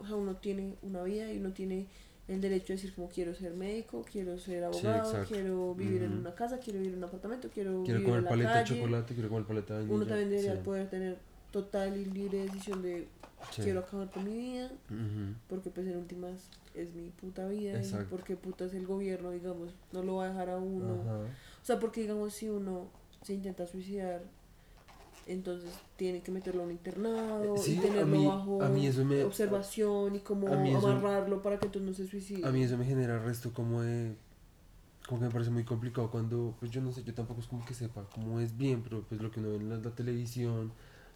o sea, uno tiene una vida y uno tiene el derecho de decir como quiero ser médico, quiero ser abogado, exacto. quiero vivir en Ujú. una casa, quiero vivir en un apartamento, quiero, Quiero vivir comer en la paleta de calle. chocolate, quiero comer paleta de. Uno también debería sí, poder tener total y libre decisión de sí. quiero acabar con mi vida, porque pues en últimas es mi puta vida y Exacto. porque putas el gobierno, digamos, no lo va a dejar a uno. Ajá. O sea, porque digamos si uno se intenta suicidar, entonces tiene que meterlo a un internado sí, y tenerlo mí- bajo me- observación y como eso- amarrarlo para que entonces no se suicide. A mí eso me genera resto como de... Como que me parece muy complicado cuando, pues yo no sé, yo tampoco es como que sepa cómo es bien, pero pues lo que uno ve en la, la televisión,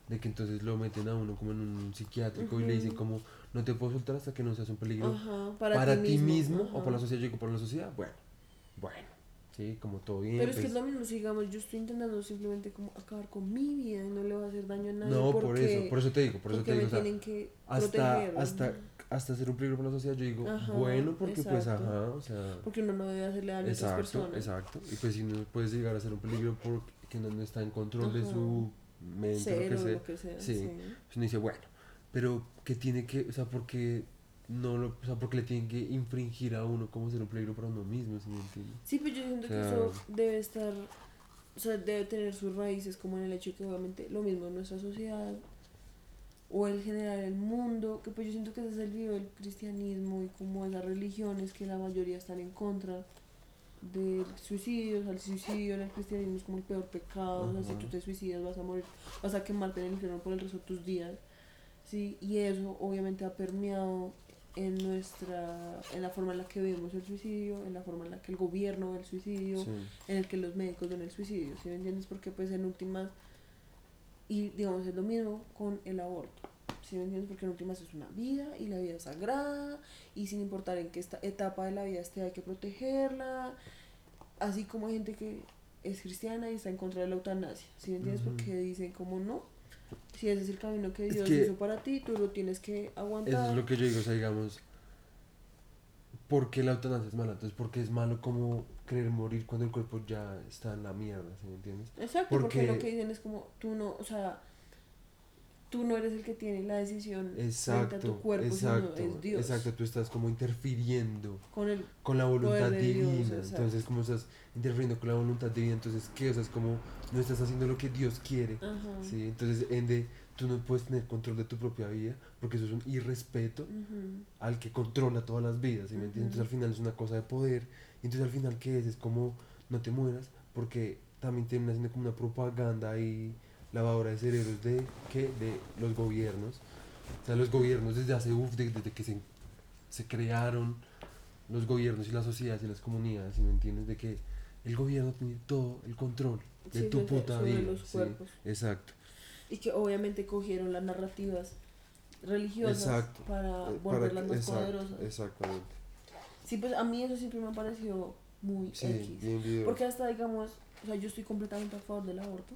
de que entonces lo meten a uno como en un psiquiátrico y le dicen como, no te puedo soltar hasta que no seas un peligro Ajá, para, para, ti mismo, o para la sociedad, yo digo, para la sociedad, bueno, bueno, sí, como todo bien. Pero es que pues, es lo mismo, digamos, yo estoy intentando simplemente como acabar con mi vida y no le va a hacer daño a nadie. no, por eso, por eso te digo, por eso te digo, o sea, que hasta, proteger. hasta, hasta ser un peligro para la sociedad, yo digo, Ajá, bueno, porque pues, exacto. ajá, o sea... Porque uno no debe hacerle daño a otras Exacto, personas. exacto. Y pues si no puedes llegar a ser un peligro porque uno no está en control de su mente, Cero, lo que sea. lo que sea. sí. sí. Pues uno dice, bueno, pero que tiene que, o sea, porque no lo, o sea, porque le tienen que infringir a uno como ser un peligro para uno mismo, ¿sí me entiendes? Sí, pues yo siento O que sea- eso debe estar, o sea, debe tener sus raíces como en el hecho que obviamente lo mismo en nuestra sociedad o el general el mundo, que pues yo siento que ese es el video del cristianismo y como esas religiones que la mayoría están en contra del suicidio, o sea, el suicidio en el cristianismo es como el peor pecado, o sea, si tú te suicidas vas a morir, vas a quemarte en el infierno por el resto de tus días, sí, y eso obviamente ha permeado en nuestra, en la forma en la que vemos el suicidio, en la forma en la que el gobierno ve el suicidio, Sí. en el que los médicos ven el suicidio, ¿sí me entiendes? Porque pues en últimas, y digamos es lo mismo con el aborto, ¿sí me entiendes? Porque en últimas es una vida y la vida es sagrada y sin importar en qué esta etapa de la vida esté hay que protegerla, así como hay gente que es cristiana y está en contra de la eutanasia, ¿sí me entiendes? Ujú. Porque dicen como no, si ese es el camino que Es Dios que hizo para ti, tú lo tienes que aguantar. Eso es lo que yo digo, o sea, digamos, ¿por qué la eutanasia es mala? Entonces, porque es malo como querer morir cuando el cuerpo ya está en la mierda, ¿sí me entiendes? Exacto, porque, Porque- lo que dicen es como tú no, o sea, tú no eres el que tiene la decisión frente a Exacto, tu cuerpo, exacto, sino es Dios. exacto, tú estás como interfiriendo Con el con la voluntad de Dios, divina. exacto. entonces, como estás interfiriendo con la voluntad divina, entonces, ¿qué? O sea, es como no estás haciendo lo que Dios quiere. ajá. ¿sí? Entonces, ende, tú no puedes tener control de tu propia vida porque eso es un irrespeto al que controla todas las vidas. ¿sí me entiendes? Entonces, al final es una cosa de poder. Y entonces, al final, ¿qué es? Es como no te mueras porque también termina siendo como una propaganda y lavadora de cerebros de, ¿qué? de los gobiernos. O sea, los gobiernos desde hace, uf, de- desde que se, se crearon los gobiernos y las sociedades y las comunidades, ¿sí me entiendes? De que el gobierno tiene todo el control de Sí, tu sobre- puta sobre vida. los sí, exacto. Y que obviamente cogieron las narrativas religiosas Exacto. para Eh, volverlas más exacto, poderosas. Exactamente. Sí, pues a mí eso siempre me ha parecido muy Sí, X. Porque hasta, digamos, o sea, yo estoy completamente a favor del aborto,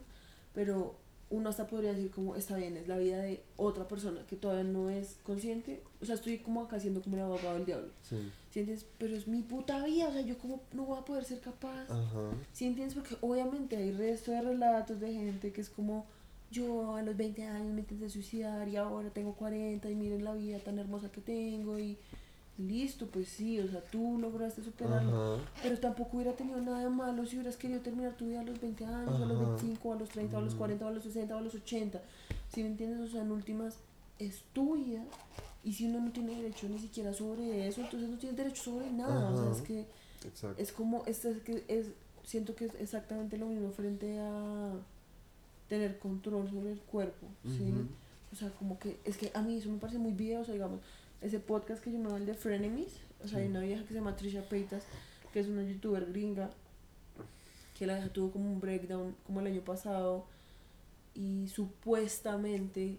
pero uno hasta podría decir como, está bien, es la vida de otra persona que todavía no es consciente. O sea, estoy como acá siendo como el abogado del diablo. Sí. ¿Sí entiendes? Pero es mi puta vida, o sea, yo como no voy a poder ser capaz. Ajá. ¿Sí entiendes? Porque obviamente hay resto de relatos de gente que es como, yo a los 20 años me intenté suicidar y ahora tengo 40 y miren la vida tan hermosa que tengo y listo, pues sí, o sea, tú lograste superarlo. Ajá. Pero tampoco hubiera tenido nada de malo si hubieras querido terminar tu vida a los 20 años, o a los Ajá. 25, o a los 30, o a los Mm. 40, o a los 60, o a los 80. Si me entiendes, o sea, en últimas es tu vida Y si uno no tiene derecho ni siquiera sobre eso, entonces no tiene derecho sobre nada. O sea, Ajá. es que Exacto. es como, es, es que es, siento que es exactamente lo mismo frente a tener control sobre el cuerpo, ¿sí? O sea, como que, es que a mí eso me parece muy video, o sea, digamos, ese podcast que yo me el de Frenemies, o sea, hay una vieja que se llama Trisha Paytas, que es una youtuber gringa, que la vieja tuvo como un breakdown como el año pasado y supuestamente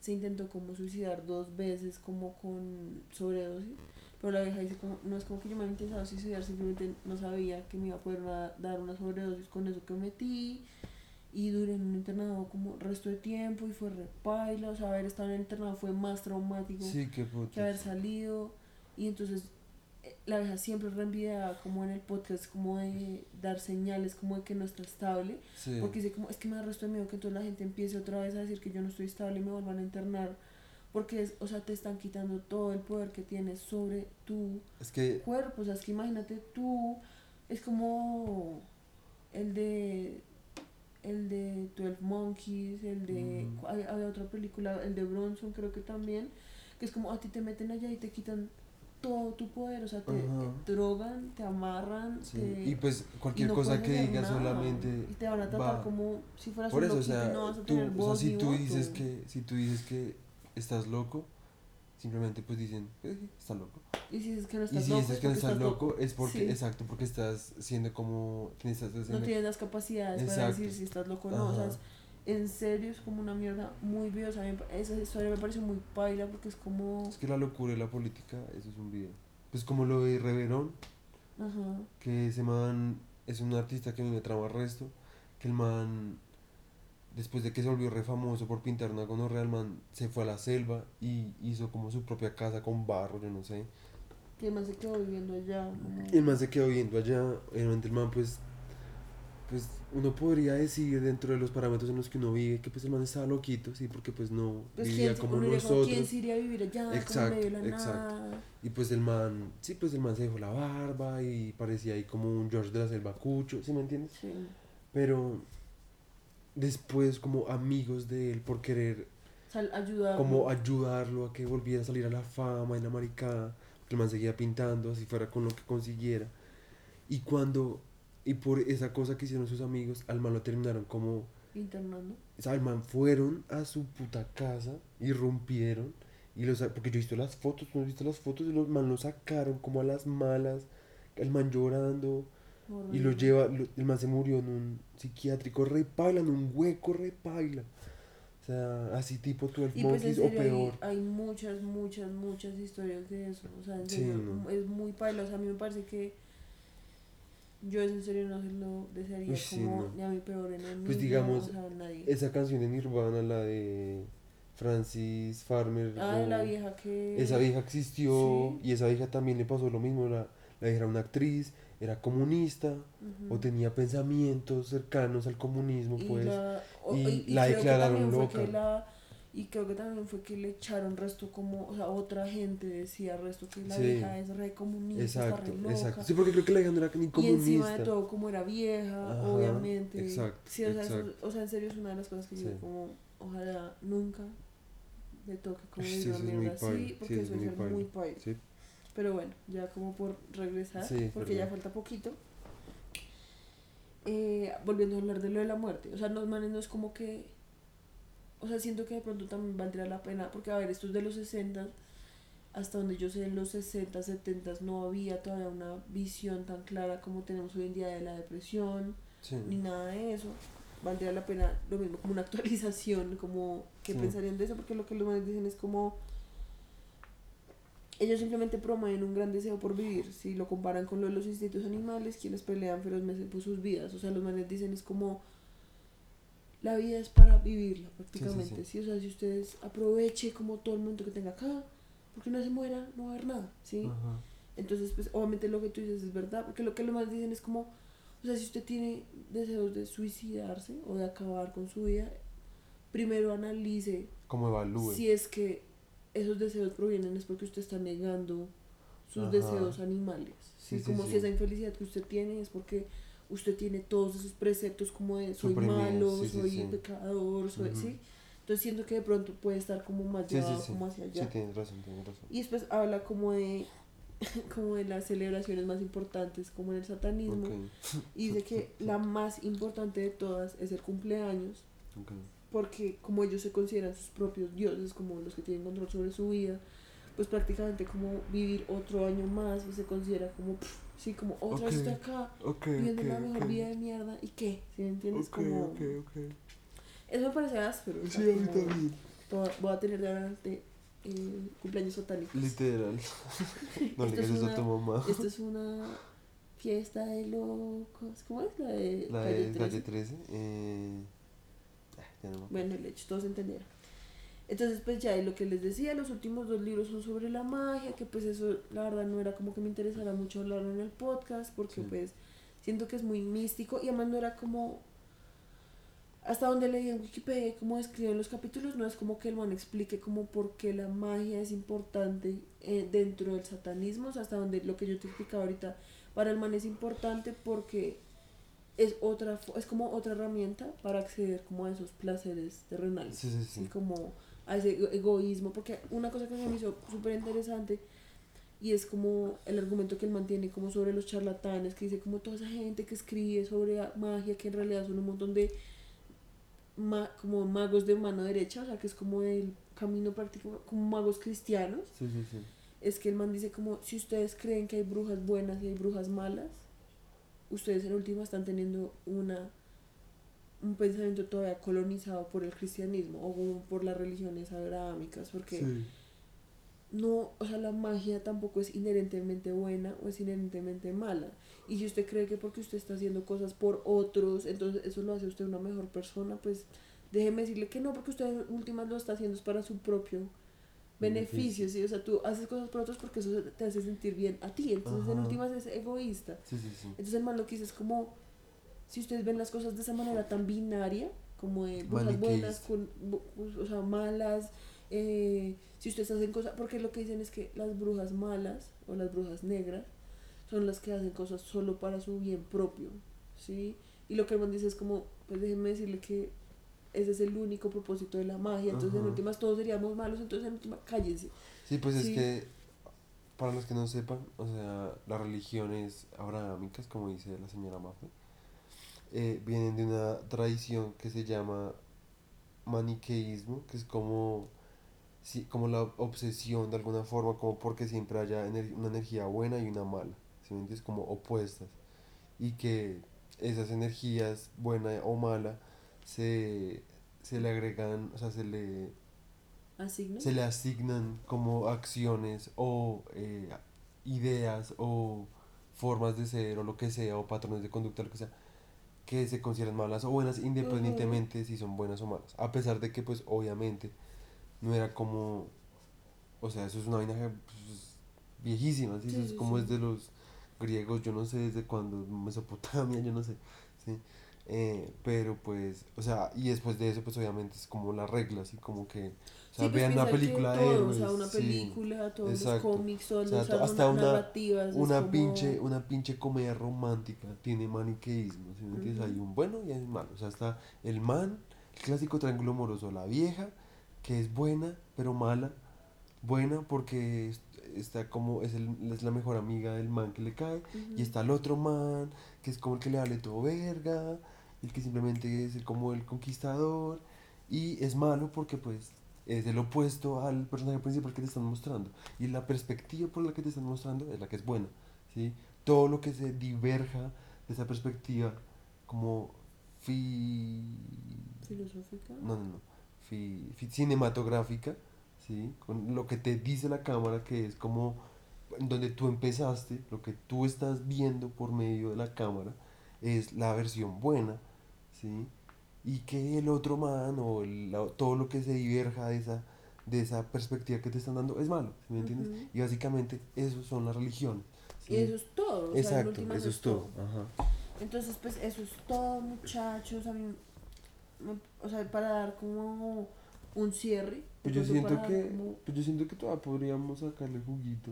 se intentó como suicidar dos veces como con sobredosis. Pero la vieja dice como, no es como que yo me había intentado suicidar, simplemente no sabía que me iba a poder dar una sobredosis con eso que metí. Y duré en un internado como resto de tiempo y fue repaila. O sea, haber estado en el internado fue más traumático Sí, qué que haber salido. Y entonces eh, la vieja siempre reenviada como en el podcast, como de dar señales, como de que no está estable. Sí. Porque dice como, es que me da resto de miedo que entonces la gente empiece otra vez a decir que yo no estoy estable y me vuelvan a internar. Porque, es, o sea, te están quitando todo el poder que tienes sobre tu Es que cuerpo. O sea, es que imagínate tú, es como el de el de 12 Monkeys, el de Ujú. hay- había otra película, el de Bronson creo que también, que es como a ti te meten allá y te quitan todo tu poder, o sea, te, te drogan, te amarran, sí. te Y pues y cualquier no cosa que digas solamente y te van a tratar va. como si fueras Por un eso, o loquito sea, y no vas a tú, tener o sea, si tú voto. dices que si tú dices que estás loco, simplemente pues dicen, eh, está loco. y si dices que no Y estás si loco es que no estás loco, es porque Sí. exacto, porque estás siendo como estás no tienes las capacidades para decir si estás loco o no, o sea, es- en serio es como una mierda muy viva, o sea, esa historia me parece muy paila porque es como, Es que la locura y la política, eso es un video. Pues como lo de Reverón, ajá, que ese man es un artista que a mí me trama resto, que el man, después de que se volvió re famoso por pintar una gonorrea, el man se fue a la selva y hizo como su propia casa con barro, yo no sé. que además se quedó viviendo allá, como- Y el man se quedó viendo allá, obviamente el man pues, pues uno podría decir dentro de los parámetros en los que uno vive que pues el man estaba loquito, sí, porque pues no pues vivía quién, como uno como, nosotros. quién se iría a vivir allá, como Exacto, medio de la exacto. nada, Y pues el man, sí, pues el man se dejó la barba y parecía ahí como un George de la Selva Cucho, ¿sí me entiendes? sí, Pero después como amigos de él por querer Sal, ayudar, como ayudarlo a que volviera a salir a la fama y la maricada, porque el man seguía pintando, así fuera con lo que consiguiera. Y cuando, y por esa cosa que hicieron sus amigos, al man lo terminaron como, internando, o sea, al man fueron a su puta casa, irrumpieron, y los, porque yo he visto las fotos, no he visto las fotos, y los man lo sacaron como a las malas, el man llorando, y lo lleva, lo- el man se murió en un psiquiátrico, re paila, en un hueco, re paila. O sea, así tipo 12 Y pues o serio hay, peor. hay muchas, muchas, muchas historias de eso. O sea, en Sí, serio, no. es muy paila. O sea, a mí me parece que yo en serio no se lo desearía sí, como no. ni a mi peor enemigo. Pues digamos, o sea, a nadie. Esa canción de Nirvana, la de Francis Farmer. Ah, la vieja que... Esa vieja existió Sí. y esa vieja también le pasó lo mismo. La, la vieja era una actriz, era comunista Ujú. o tenía pensamientos cercanos al comunismo, y pues. la, o- y y la declararon loca. la- y creo que también fue que le echaron resto como, o sea, otra gente decía resto que la Sí. vieja es re comunista, está Exacto, re loca. exacto. Sí, porque creo que la vieja no era ni Y comunista. encima de todo, como era vieja, Ajá, obviamente. exacto, Sí, o sea, eso- exacto. o sea, en serio es una de las cosas que yo Sí. como, ojalá nunca le toque como sí, una es mierda así, porque eso es es muy muy paila. Pero bueno, ya como por regresar, Sí, porque ya falta poquito. Eh, volviendo a hablar de lo de la muerte, o sea, los manes no es como que, o sea, siento que de pronto también valdría la pena, porque a ver, esto es de los 60, hasta donde yo sé, en los 60, 70 no había todavía una visión tan clara como tenemos hoy en día de la depresión, Sí. ni nada de eso. Valdría la pena lo mismo, como una actualización, como qué Sí. pensarían de eso, porque lo que los manes dicen es como ellos simplemente promueven un gran deseo por vivir, si lo comparan con lo de los instintos animales, quienes pelean ferozmente por sus vidas, o sea, los manes dicen es como la vida es para vivirla prácticamente, sí. sí, o sea, si ustedes aproveche como todo el mundo que tenga acá, porque no se muera, no va a haber nada, ¿sí? Ajá. Entonces, pues obviamente lo que tú dices es verdad, porque lo que los más dicen es como, o sea, si usted tiene deseos de suicidarse o de acabar con su vida, primero analice Como evalúe. si es que esos deseos provienen es porque usted está negando sus Ajá. deseos animales. ¿sí? Sí, sí, como sí. si esa infelicidad que usted tiene es porque usted tiene todos esos preceptos como de soy Suprimidos, malo, sí, sí, soy sí. pecador, soy, Ujú. ¿sí? Entonces siento que de pronto puede estar como más Sí, sí, llevado sí. como hacia Sí, allá. tienes razón, tienes razón. Y después habla como de como de las celebraciones más importantes como en el satanismo Ok, y dice que la más importante de todas es el cumpleaños ok. Porque como ellos se consideran sus propios dioses como los que tienen control sobre su vida pues prácticamente como vivir otro año más pues, se considera como pff, sí como otra vez Ok, estoy acá Ok, viviendo ok, la mejor vida de mierda y qué ¿sí me entiendes? Como eso me parece áspero o sea, Sí, a mí como también. to- voy a tener de adelante eh, cumpleaños satánicos Literal. No le digas eso a tu mamá. Esto es una fiesta de locos. ¿Cómo es la de La calle de 13? calle 13. Eh... Ya no. Bueno, el hecho, todos entendieron. Entonces, pues ya, y lo que les decía, los últimos dos libros son sobre la magia, que pues eso, la verdad, no era como que me interesara mucho hablarlo en el podcast, porque Sí. pues siento que es muy místico, y además no era como, hasta donde leí en Wikipedia, como describen los capítulos, no es como que el man explique como por qué la magia es importante eh, dentro del satanismo, o sea, hasta donde lo que yo te explicaba ahorita, para el man es importante porque es otra es como otra herramienta para acceder como a esos placeres terrenales. Sí, sí, y como a ese ego- egoísmo porque una cosa que me hizo súper interesante y es como el argumento que él mantiene como sobre los charlatanes que dice como toda esa gente que escribe sobre magia que en realidad son un montón de ma- como magos de mano derecha o sea que es como el camino práctico como magos cristianos. Es que el man dice como si ustedes creen que hay brujas buenas y hay brujas malas, ustedes en última están teniendo una un pensamiento todavía colonizado por el cristianismo o como por las religiones abrahámicas, porque Sí. no, o sea, la magia tampoco es inherentemente buena o es inherentemente mala. Y si usted cree que porque usted está haciendo cosas por otros, entonces eso lo hace usted una mejor persona, pues déjeme decirle que no, porque usted en últimas lo está haciendo es para su propio beneficio, Beneficio. ¿sí? O sea, tú haces cosas por otros porque eso te hace sentir bien a ti, entonces en últimas es egoísta. Sí, sí, sí. Entonces el man lo que dice es como, si ustedes ven las cosas de esa manera tan binaria, como de brujas buenas, con, bu- o sea, malas, eh, si ustedes hacen cosas, porque lo que dicen es que las brujas malas o las brujas negras son las que hacen cosas solo para su bien propio, ¿sí? Y lo que el man dice es como, pues déjenme decirle que ese es el único propósito de la magia, entonces en Ajá. últimas todos seríamos malos, entonces en última cállense. Sí, pues Sí. es que, para los que no sepan, o sea, las religiones abrahámicas, como dice la señora Mafe, eh, vienen de una tradición que se llama maniqueísmo, que es como, sí, como la obsesión de alguna forma, como porque siempre haya ener- una energía buena y una mala, ¿sí me entiendes? Como opuestas. Y que esas energías, buena o mala, se, se le agregan, o sea, se le ¿no? se le asignan como acciones o eh, ideas o formas de ser o lo que sea o patrones de conducta, lo que sea, que se consideran malas o buenas independientemente si son buenas o malas. A pesar de que pues obviamente no era como, o sea, eso es una vaina pues, viejísima, ¿sí? Sí, eso es como sí. desde los griegos, yo no sé desde cuándo, Mesopotamia, yo no sé, ¿sí? Eh, pero pues, o sea, y después de eso pues obviamente es como las reglas y como que, o sea, Sí, pues vean una película de todo, héroes, O sea, una sí. película, todos exacto. los cómics, todas O sea, las hasta una- narrativas. una como- pinche una pinche comedia romántica tiene maniqueísmo ¿sí entiendes? Ujú. hay un bueno y hay un malo o sea está el man el clásico triángulo amoroso la vieja que es buena pero mala buena porque es- está como es, el, es la mejor amiga del man que le cae Ujú. y está el otro man que es como el que le vale todo verga el que simplemente es el- como el conquistador y es malo porque pues es el opuesto al personaje principal que te están mostrando y la perspectiva por la que te están mostrando es la que es buena ¿sí? todo lo que se diverja de esa perspectiva como fi Filosófica. no no no fi- fi- cinematográfica ¿sí? con lo que te dice la cámara que es como donde tú empezaste lo que tú estás viendo por medio de la cámara es la versión buena ¿sí? y que el otro man o el- la- todo lo que se diverja de esa de esa perspectiva que te están dando es malo ¿sí me entiendes? Ujú. y básicamente eso son las religiones ¿sí? Y eso es todo. o sea, en exacto últimas eso es todo Ajá. Entonces, pues eso es todo, muchachos. A mí, o sea, para dar como un cierre. pues yo siento que como- pues yo siento que todavía podríamos sacarle juguito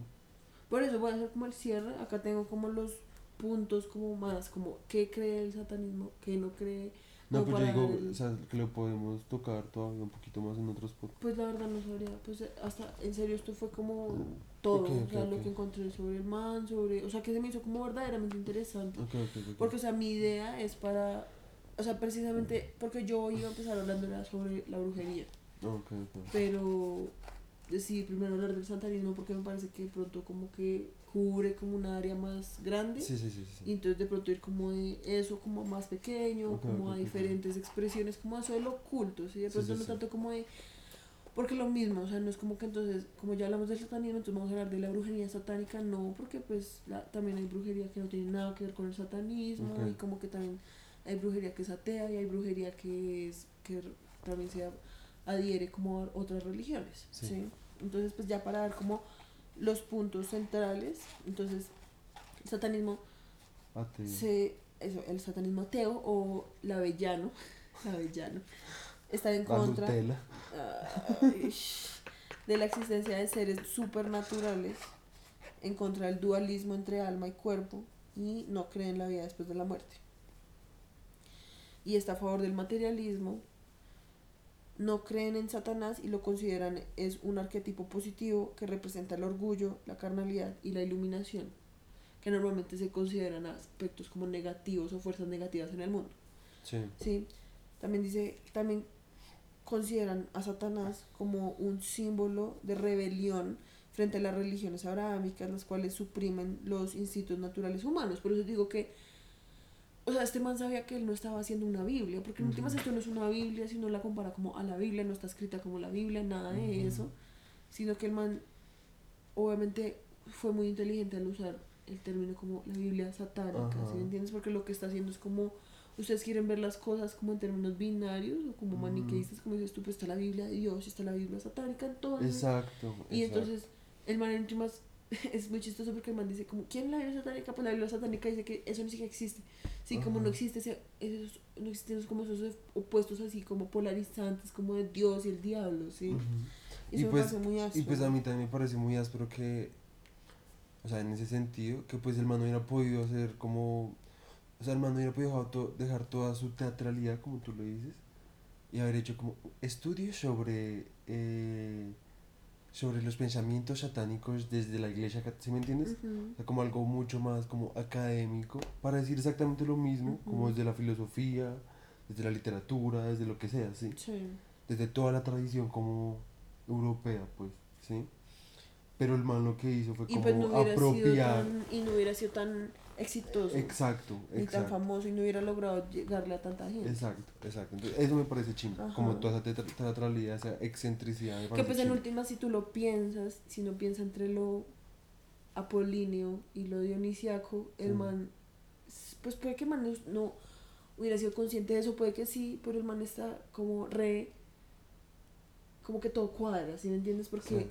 Por eso voy a hacer como el cierre. Acá tengo como los puntos como más, como qué cree el satanismo, qué no cree. No, pero yo digo, el- o sea, que lo podemos tocar todavía un poquito más en otros podcasts. Pues la verdad no sabría, pues eh, hasta, en serio, esto fue como todo, o sea, lo que encontré sobre el man, sobre, o sea, que se me hizo como verdaderamente interesante. Porque, o sea, mi idea es para, o sea, precisamente, porque yo iba a empezar hablando sobre la brujería, Pero decidí primero hablar del santanismo porque me parece que de pronto como que cubre como un área más grande. Sí, sí, sí, sí. Y entonces de pronto ir como de eso como más pequeño, como a diferentes expresiones, como eso de lo oculto, ¿sí? De pronto no tanto como de... Porque lo mismo, o sea, no es como que entonces, como ya hablamos del satanismo, entonces vamos a hablar de la brujería satánica, no, porque pues la- también hay brujería que no tiene nada que ver con el satanismo, y como que también hay brujería que es atea y hay brujería que es, que también se adhiere como a otras religiones, Sí. ¿sí? Entonces pues ya para dar como los puntos centrales, entonces el satanismo Ateo. se, eso, el satanismo ateo o lavellano, lavellano, está en La contra ay, de la existencia de seres supernaturales, en contra del dualismo entre alma y cuerpo y no cree en la vida después de la muerte. Y está a favor del materialismo, no creen en Satanás y lo consideran es un arquetipo positivo que representa el orgullo, la carnalidad y la iluminación, que normalmente se consideran aspectos como negativos o fuerzas negativas en el mundo. Sí. Sí, también dice, también consideran a Satanás como un símbolo de rebelión frente a las religiones abrahámicas, las cuales suprimen los instintos naturales humanos. Por eso digo que, o sea, este man sabía que él no estaba haciendo una Biblia, porque en últimas Ujú. esto no es una Biblia, si uno la compara como a la Biblia, no está escrita como la Biblia, nada de eso, sino que el man obviamente fue muy inteligente al usar el término como la Biblia satánica, ¿sí me entiendes? Porque lo que está haciendo es como ustedes quieren ver las cosas como en términos binarios o como maniqueístas, como dices tú, pues está la Biblia de Dios y está la Biblia satánica, entonces. Exacto. y exacto. entonces el man en últimas es muy chistoso porque el man dice como, ¿quién es la Biblia satánica? Pues la Biblia satánica dice que eso ni siquiera existe. Sí, como Ajá. no existe ese, esos, no existen esos, como esos opuestos así como polarizantes, como de Dios y el diablo, ¿sí? Ujú. Y Y eso pues- me parece muy áspero. Y pues a mí también me parece muy áspero que, o sea, en ese sentido, que pues el man no hubiera podido hacer como, o sea, el man no hubiera podido dejar, to- dejar toda su teatralidad, como tú lo dices, y haber hecho como estudios sobre, eh, sobre los pensamientos satánicos desde la iglesia, ¿sí me entiendes? Ujú. O sea, como algo mucho más como académico, para decir exactamente lo mismo, como Ujú. desde la filosofía, desde la literatura, desde lo que sea, ¿sí? Sí. desde toda la tradición como europea, pues, ¿sí? Pero el man lo que hizo fue Y como pues no apropiar. tan, y no hubiera sido tan exitoso. Exacto, ni tan famoso y no hubiera logrado llegarle a tanta gente. Exacto, exacto. Entonces, eso me parece chimba. Ajá. Como toda esa teatralidad, esa excentricidad. Me Que pues en última si tú lo piensas, si no piensas entre lo apolíneo y lo dionisiaco, el Sí. man, pues puede que el man no, no hubiera sido consciente de eso, puede que sí, pero el man está como re, como que todo cuadra, ¿sí me entiendes? Porque Sí.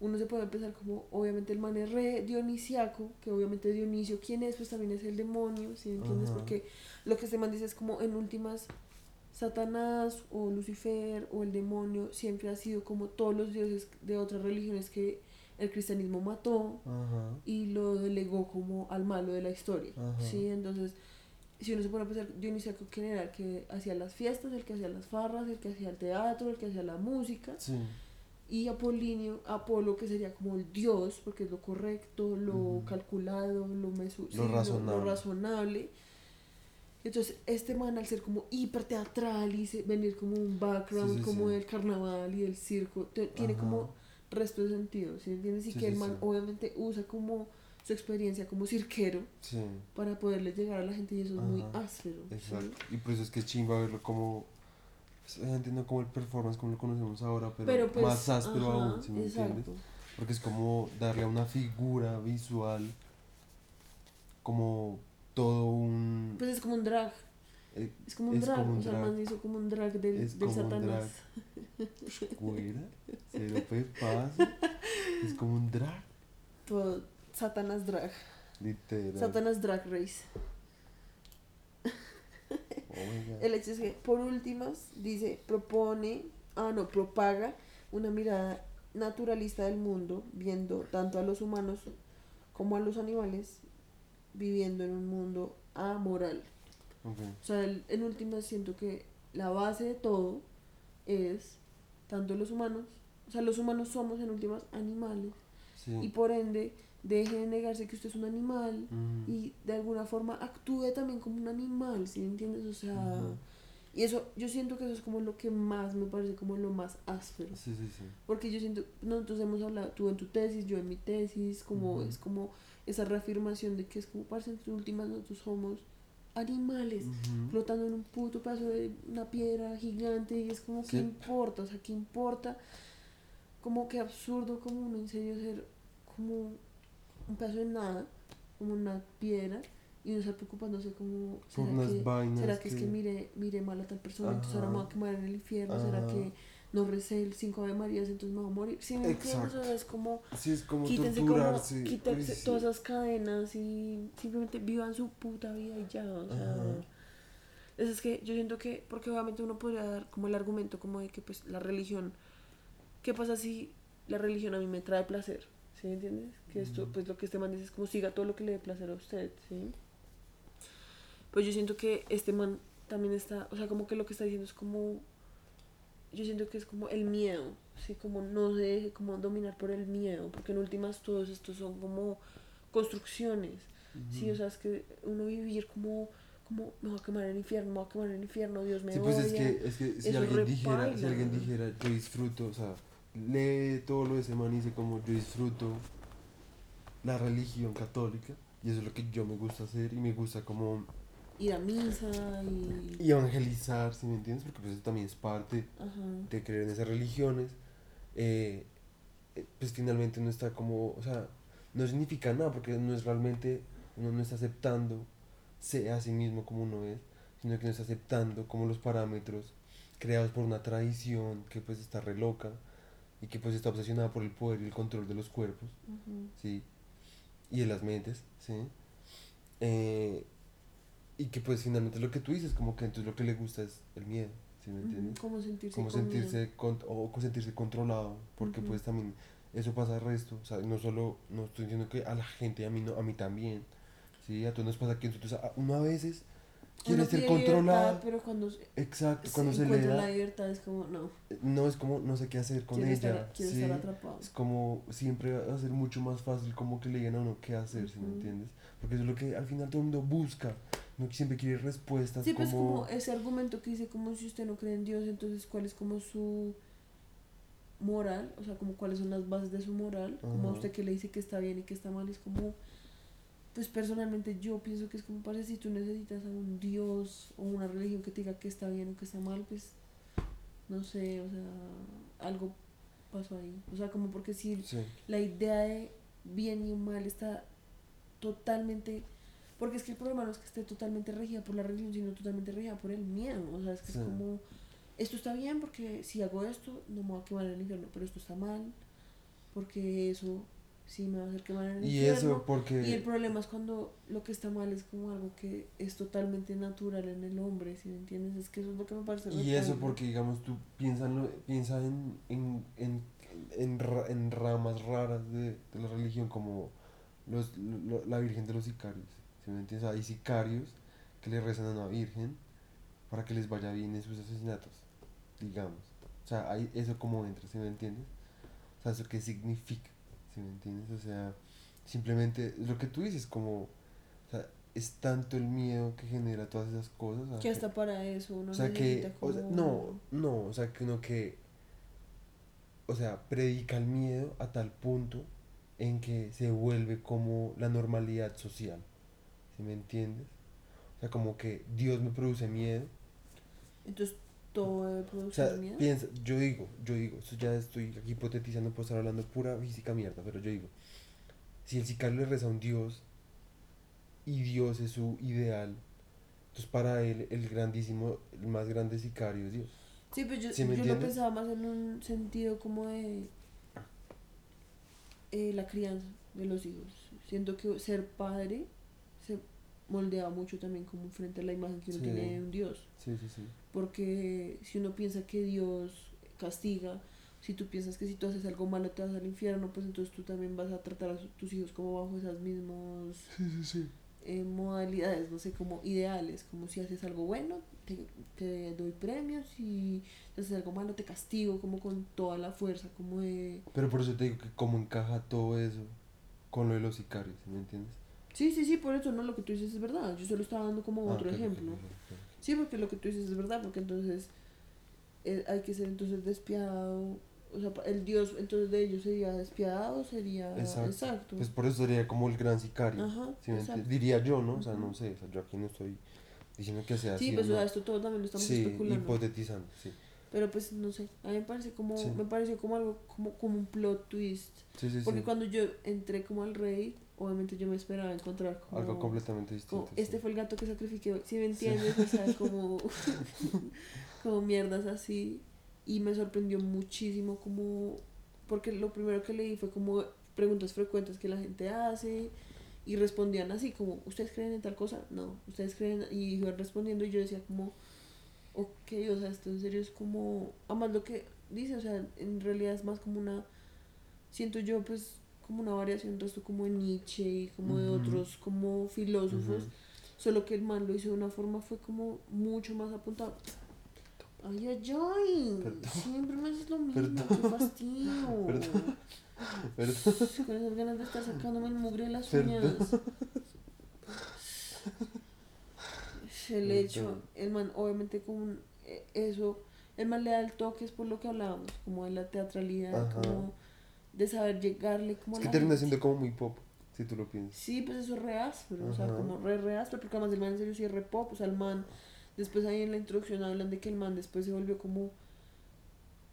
Uno se puede empezar como, obviamente el man es re dionisiaco, que obviamente Dionisio, ¿quién es? Pues también es el demonio, ¿sí entiendes? Ajá. Porque lo que este man dice es como en últimas Satanás o Lucifer o el demonio siempre ha sido como todos los dioses de otras religiones que el cristianismo mató Ajá. y lo delegó como al malo de la historia. Ajá. ¿sí? Entonces, si uno se pone a pensar, Dionisio quién era el que hacía las fiestas, el que hacía las farras, el que hacía el teatro, el que hacía la música, Sí. Y Apolinio, Apolo que sería como el dios, porque es lo correcto, lo Ujú. calculado, lo, mesu sí, Lo lo- razonable. lo razonable. Entonces, este man al ser como hiper teatral y se- venir como un background Sí, sí, como sí. del carnaval y del circo, tiene Ajá. como resto de sentido, ¿sí entiendes? Y Sí, que sí, el man sí. obviamente usa como su experiencia como cirquero Sí. para poderle llegar a la gente y eso es muy Ajá. áspero. ¿sí? Exacto. Y por eso es que es chimba verlo como. Pues, entiendo como el performance como lo conocemos ahora, pero, Pero pues, más áspero ajá, aún, si me entiendes? exacto. Porque es como darle a una figura visual como todo un... Pues es como un drag. eh, Es como un Es drag. como un o sea, drag. man hizo como un drag del, Es del como un Satanás. güera, cero pepazo, es como un drag, Todo Satanás drag. literal. Satanás drag race. El hecho es que, por últimas, dice, propone, ah, no, propaga una mirada naturalista del mundo, viendo tanto a los humanos como a los animales viviendo en un mundo amoral. Ok. O sea, el- en última siento que la base de todo es tanto los humanos, o sea, los humanos somos en últimas animales Sí. y por ende deje de negarse que usted es un animal Ujú. y de alguna forma actúe también como un animal, ¿sí entiendes? O sea, y eso, yo siento que eso es como lo que más me parece como lo más áspero. Sí, sí, sí. Porque yo siento, nosotros hemos hablado, tú en tu tesis, yo en mi tesis, como es como esa reafirmación de que es como, parce, entre últimas nosotros somos animales flotando en un puto pedazo de una piedra gigante y es como, ¿qué importa? O sea, ¿qué importa? Como que absurdo como uno en serio ser como un pedazo de nada, como una piedra y uno estar preocupándose como, Por ¿será unas que, vainas ¿será que es que mire, mire mal a tal persona, entonces ahora me voy a quemar en el infierno? ¿Será que no recé el cinco Ave Marías entonces me voy a morir? Sí, me entiendes? O sea, es como Sí, es como quítense como quítense sí. todas esas cadenas y simplemente vivan su puta vida y ya o sea Ajá. eso es que yo siento que porque obviamente uno podría dar como el argumento como de que pues la religión qué pasa si la religión a mí me trae placer ¿sí me entiendes? que esto pues lo que este man dice es como siga todo lo que le dé placer a usted ¿sí? pues yo siento que este man también está o sea como que lo que está diciendo es como yo siento que es como el miedo, ¿sí? Como no se deje como dominar por el miedo, porque en últimas todos estos son como construcciones, ¿sí? O sea, es que uno vivir como, como me voy a quemar en el infierno, me voy a quemar en el infierno, Dios me Sí, pues es odia. que, es que si Eso alguien dijera, si alguien dijera, yo disfruto, o sea, lee todo lo de ese man y dice como yo disfruto la religión católica, y eso es lo que yo me gusta hacer, y me gusta como Ir a misa y... y evangelizar, ¿sí me entiendes? Porque pues eso también es parte Ajá. de creer en esas religiones, eh, eh, pues finalmente uno está como, o sea, no significa nada, porque no es realmente, uno no está aceptando sea a sí mismo como uno es, sino que no está aceptando como los parámetros creados por una tradición que pues está re loca y que pues está obsesionada por el poder y el control de los cuerpos. ¿sí? Y de las mentes, ¿sí? Eh, y que pues finalmente lo que tú dices, como que entonces lo que le gusta es el miedo, ¿sí me entiendes? Como sentirse como con sentirse con- o sentirse controlado porque pues también eso pasa al resto o sea no solo no estoy diciendo que a la gente a mí no a mí también sí a todos nos pasa que nosotros a- uno a veces quiere ser controlado pero cuando se exacto cuando se le da la libertad es como, no, no es como no sé qué hacer con quiero, ella estar, quiero sí. estar atrapado. es como siempre va a ser mucho más fácil como que le digan a uno qué hacer ¿sí me entiendes? porque eso es lo que al final todo el mundo busca no siempre quiere respuestas Sí, pues como como ese argumento que dice como si usted no cree en Dios, entonces cuál es como su moral, o sea, como cuáles son las bases de su moral, como a usted que le dice que está bien y que está mal, es como, pues personalmente yo pienso que es como, parece si tú necesitas a un Dios o una religión que te diga que está bien o que está mal, pues, no sé, o sea, algo pasó ahí, o sea, como porque si sí. la idea de bien y mal está totalmente porque es que el problema no es que esté totalmente regida por la religión sino totalmente regida por el miedo. O sea es que Sí. es como esto está bien porque si hago esto no me voy a quemar en el infierno pero esto está mal porque eso sí me va a hacer quemar en el y infierno eso porque y el problema es cuando lo que está mal es como algo que es totalmente natural en el hombre si me entiendes es que eso es lo que me parece Y eso porque, digamos, tú piensas piensa en, en, en, en, ra- en ramas raras de, de la religión como los, lo- la Virgen de los Sicarios. ¿sí me entiendes? Hay sicarios que le rezan a una Virgen para que les vaya bien en sus asesinatos, digamos. O sea, hay eso como entra, ¿sí me entiendes? O sea, eso qué significa, ¿sí me entiendes? O sea, simplemente lo que tú dices, como, o sea, es tanto el miedo que genera todas esas cosas. o sea, que hasta para eso uno o sea que, necesita o sea, como- no, no, o sea que no que, o sea, predica el miedo a tal punto en que se vuelve como la normalidad social, ¿sí me entiendes? O sea, como que Dios me produce miedo, entonces todo o producir sea, miedo piensa, yo digo, yo digo, eso ya estoy aquí hipotetizando, puedo estar hablando pura física mierda, pero yo digo, si el sicario le reza a un Dios y Dios es su ideal, entonces para él el grandísimo, el más grande sicario es Dios. Sí, pero yo, ¿Sí yo lo pensaba más en un sentido como de eh, la crianza de los hijos. Siento que ser padre moldea mucho también como frente a la imagen que uno Sí. tiene de un Dios. Sí, sí, sí. Porque si uno piensa que Dios castiga, si tú piensas que si tú haces algo malo te vas al infierno, pues entonces tú también vas a tratar a tus hijos como bajo esas mismos Sí, sí, sí. eh, modalidades, no sé, como ideales, como si haces algo bueno, te, te doy premios y si haces algo malo, te castigo, como con toda la fuerza, como de... Pero por eso te digo que cómo encaja todo eso con lo de los sicarios, ¿sí ¿me entiendes? Sí, sí, sí, por eso no lo que tú dices es verdad, yo solo estaba dando como Ah, otro ok, ok, ejemplo. ok, ok. Sí, porque lo que tú dices es verdad, porque entonces eh, hay que ser entonces despiadado, o sea, el dios entonces de ellos sería despiadado, sería Exacto. exacto. Pues por eso sería como el gran sicario. Ajá, ¿sí entiendes? Diría yo, ¿no? O sea, no sé, o sea, yo aquí no estoy diciendo que sea Sí, así. pues o sea, esto todo también lo estamos sí, especulando. hipotetizando, sí. Pero pues no sé, a mí me parece como, Sí. me pareció como algo, como, como un plot twist. Sí, sí, Porque sí. cuando yo entré como al rey, obviamente yo me esperaba encontrar como... Algo completamente distinto. como, este sí. fue el gato que sacrifiqué, si me entiendes, o sea, como, como mierdas así. Y me sorprendió muchísimo como, porque lo primero que leí fue como preguntas frecuentes que la gente hace y respondían así como, ¿ustedes creen en tal cosa? No, ¿ustedes creen? Y iban respondiendo y yo decía como, ok, o sea, esto en serio es como, además lo que dice, o sea, en realidad es más como una, siento yo pues como una variación del resto como de Nietzsche y como de otros como filósofos, solo que el man lo hizo de una forma fue como mucho más apuntado. Ay, ay, ay, Perdón. siempre me haces lo mismo, Perdón. qué fastidio. Perdón. Perdón. Con esas ganas de estar sacándome el mugre de las Perdón. uñas. El hecho, Perdón. el man, obviamente, como un- eh, eso, el man le da el toque, es por lo que hablábamos, como de la teatralidad, Ajá. como de saber llegarle como Es que la termina gente. siendo como muy pop, si tú lo piensas. Sí, pues eso es re áspero, o sea, como re, re áspero, porque además el man en serio sí es re pop, o sea, el man, después ahí en la introducción hablan de que el man después se volvió como,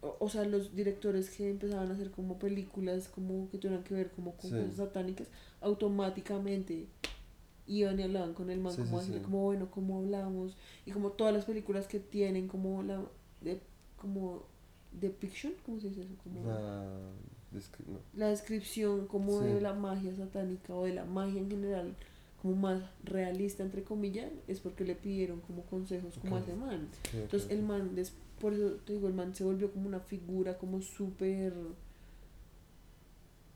o, o sea, los directores que empezaban a hacer como películas como que tuvieran que ver como con Sí. cosas satánicas, automáticamente iban y hablaban con el man, Sí, como sí, así, sí. como bueno, como hablamos, y como todas las películas que tienen como la, de, como, depiction, ¿cómo se dice eso? Como La... descri- no. la descripción como Sí. de la magia satánica o de la magia en general como más realista entre comillas es porque le pidieron como consejos como a ese man. Entonces el man des- por eso te digo el man se volvió como una figura como súper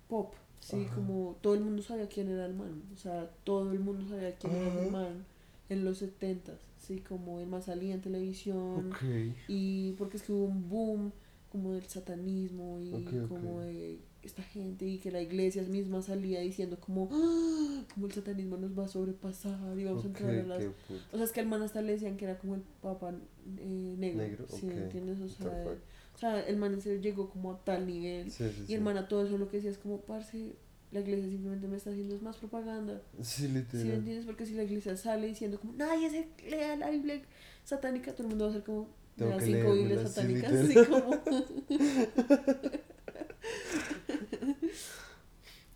pop sí Ajá. como todo el mundo sabía quién era el man o sea todo el mundo sabía quién era el man en los setentas sí como el man salía en televisión y porque es que hubo un boom como del satanismo y como de esta gente y que la iglesia misma salía diciendo como "Ah, como el satanismo nos va a sobrepasar y vamos a entrar a las o sea es que al man hasta le decían que era como el papa eh, negro, Negro, ¿sí entiendes? O sea, perfecto. o sea el man en serio llegó como a tal nivel Sí, sí, y el man a todo eso lo que decía es como parce la iglesia simplemente me está haciendo es más propaganda Sí, ¿Sí me literal. entiendes? Porque si la iglesia sale diciendo como nadie se lea la Biblia satánica, todo el mundo va a ser como Tengo que cinco sí, satánicas, así como.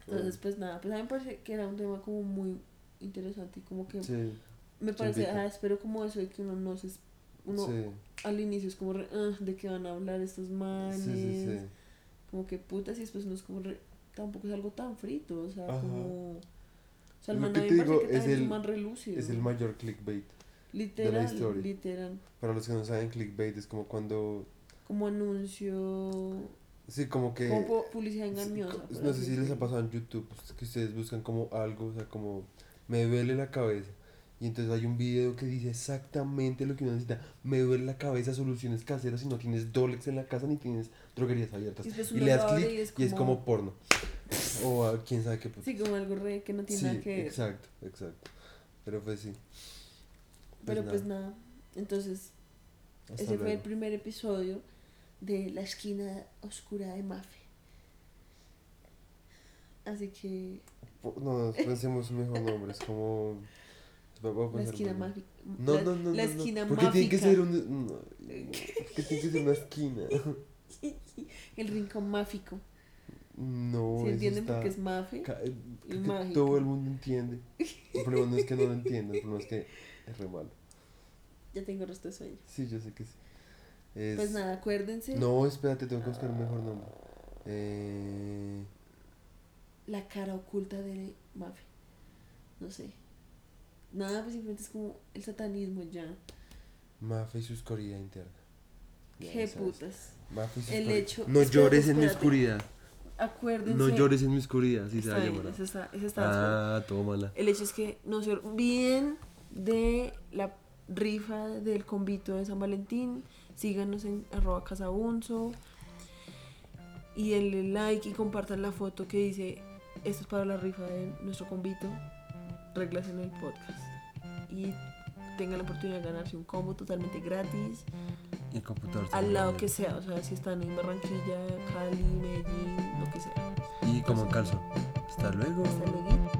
Entonces, pues nada, pues a mí me parece que era un tema como muy interesante y como que Sí, me parece, ah, espero como eso de que uno no se. Uno sí. al inicio es como re, ah, de qué van a hablar estos manes, Sí, sí, sí. como que putas y después no es como re, tampoco es algo tan frito, o sea, Ajá. como. O sea, el man que a mí me parece que es el-. Es el mayor clickbait. Literal, historia. literal. Para los que no saben, clickbait es como cuando. Como anuncio, Sí, como que. como pu- publicidad engañosa. no sé si les ha pasado en YouTube pues, que ustedes buscan como algo, o sea, como. Me duele la cabeza. Y entonces hay un video que dice exactamente lo que uno necesita. Me duele la cabeza, soluciones caseras si no tienes Dolex en la casa ni tienes droguerías abiertas. Y le das clic y es y es como- porno. O quién sabe qué puto. Sí, como algo re que no tiene Sí, nada que ver. exacto, exacto. Pero pues sí. Pero pues nada. Entonces, hasta ese fue el primer episodio de La esquina oscura de Mafe. Así que No, pensemos un mejor nombre, es como... la esquina mágica. No, no, no, la no, no. esquina ¿Por qué tiene que ser un... No, ¿por qué tiene que ser una esquina? El rincón máfico. No, ¿Sí eso entienden está... por qué es Mafe? ca- y creo que mágico. todo el mundo entiende. El problema no es que no lo entienda, el problema es que es re malo. Ya tengo resto de sueño. Sí, yo sé que sí. Es... Pues nada, acuérdense. No, espérate, tengo que buscar un mejor nombre. Eh... La cara oculta de Mafe. No sé. Nada, pues simplemente es como el satanismo ya. Mafe y su oscuridad interna. Ya Qué putas. Mafe y su El oscuridad. hecho- No espérate, llores en mi oscuridad. acuérdense. No llores en mi oscuridad, así se va a Está bien, llamar. esa está, esa está Ah, tómala. El hecho es que no se olviden de la rifa del convito de San Valentín. Síganos en arroba casabunzo. Y denle like y compartan la foto que dice esto es para la rifa de nuestro convito. Reglas en el podcast. Y tengan la oportunidad de ganarse un combo totalmente gratis. Y está Al lado bien. que sea. O sea, si están en Barranquilla, Cali, Medellín, lo que sea. Y como en calzo. Hasta luego. Hasta luego.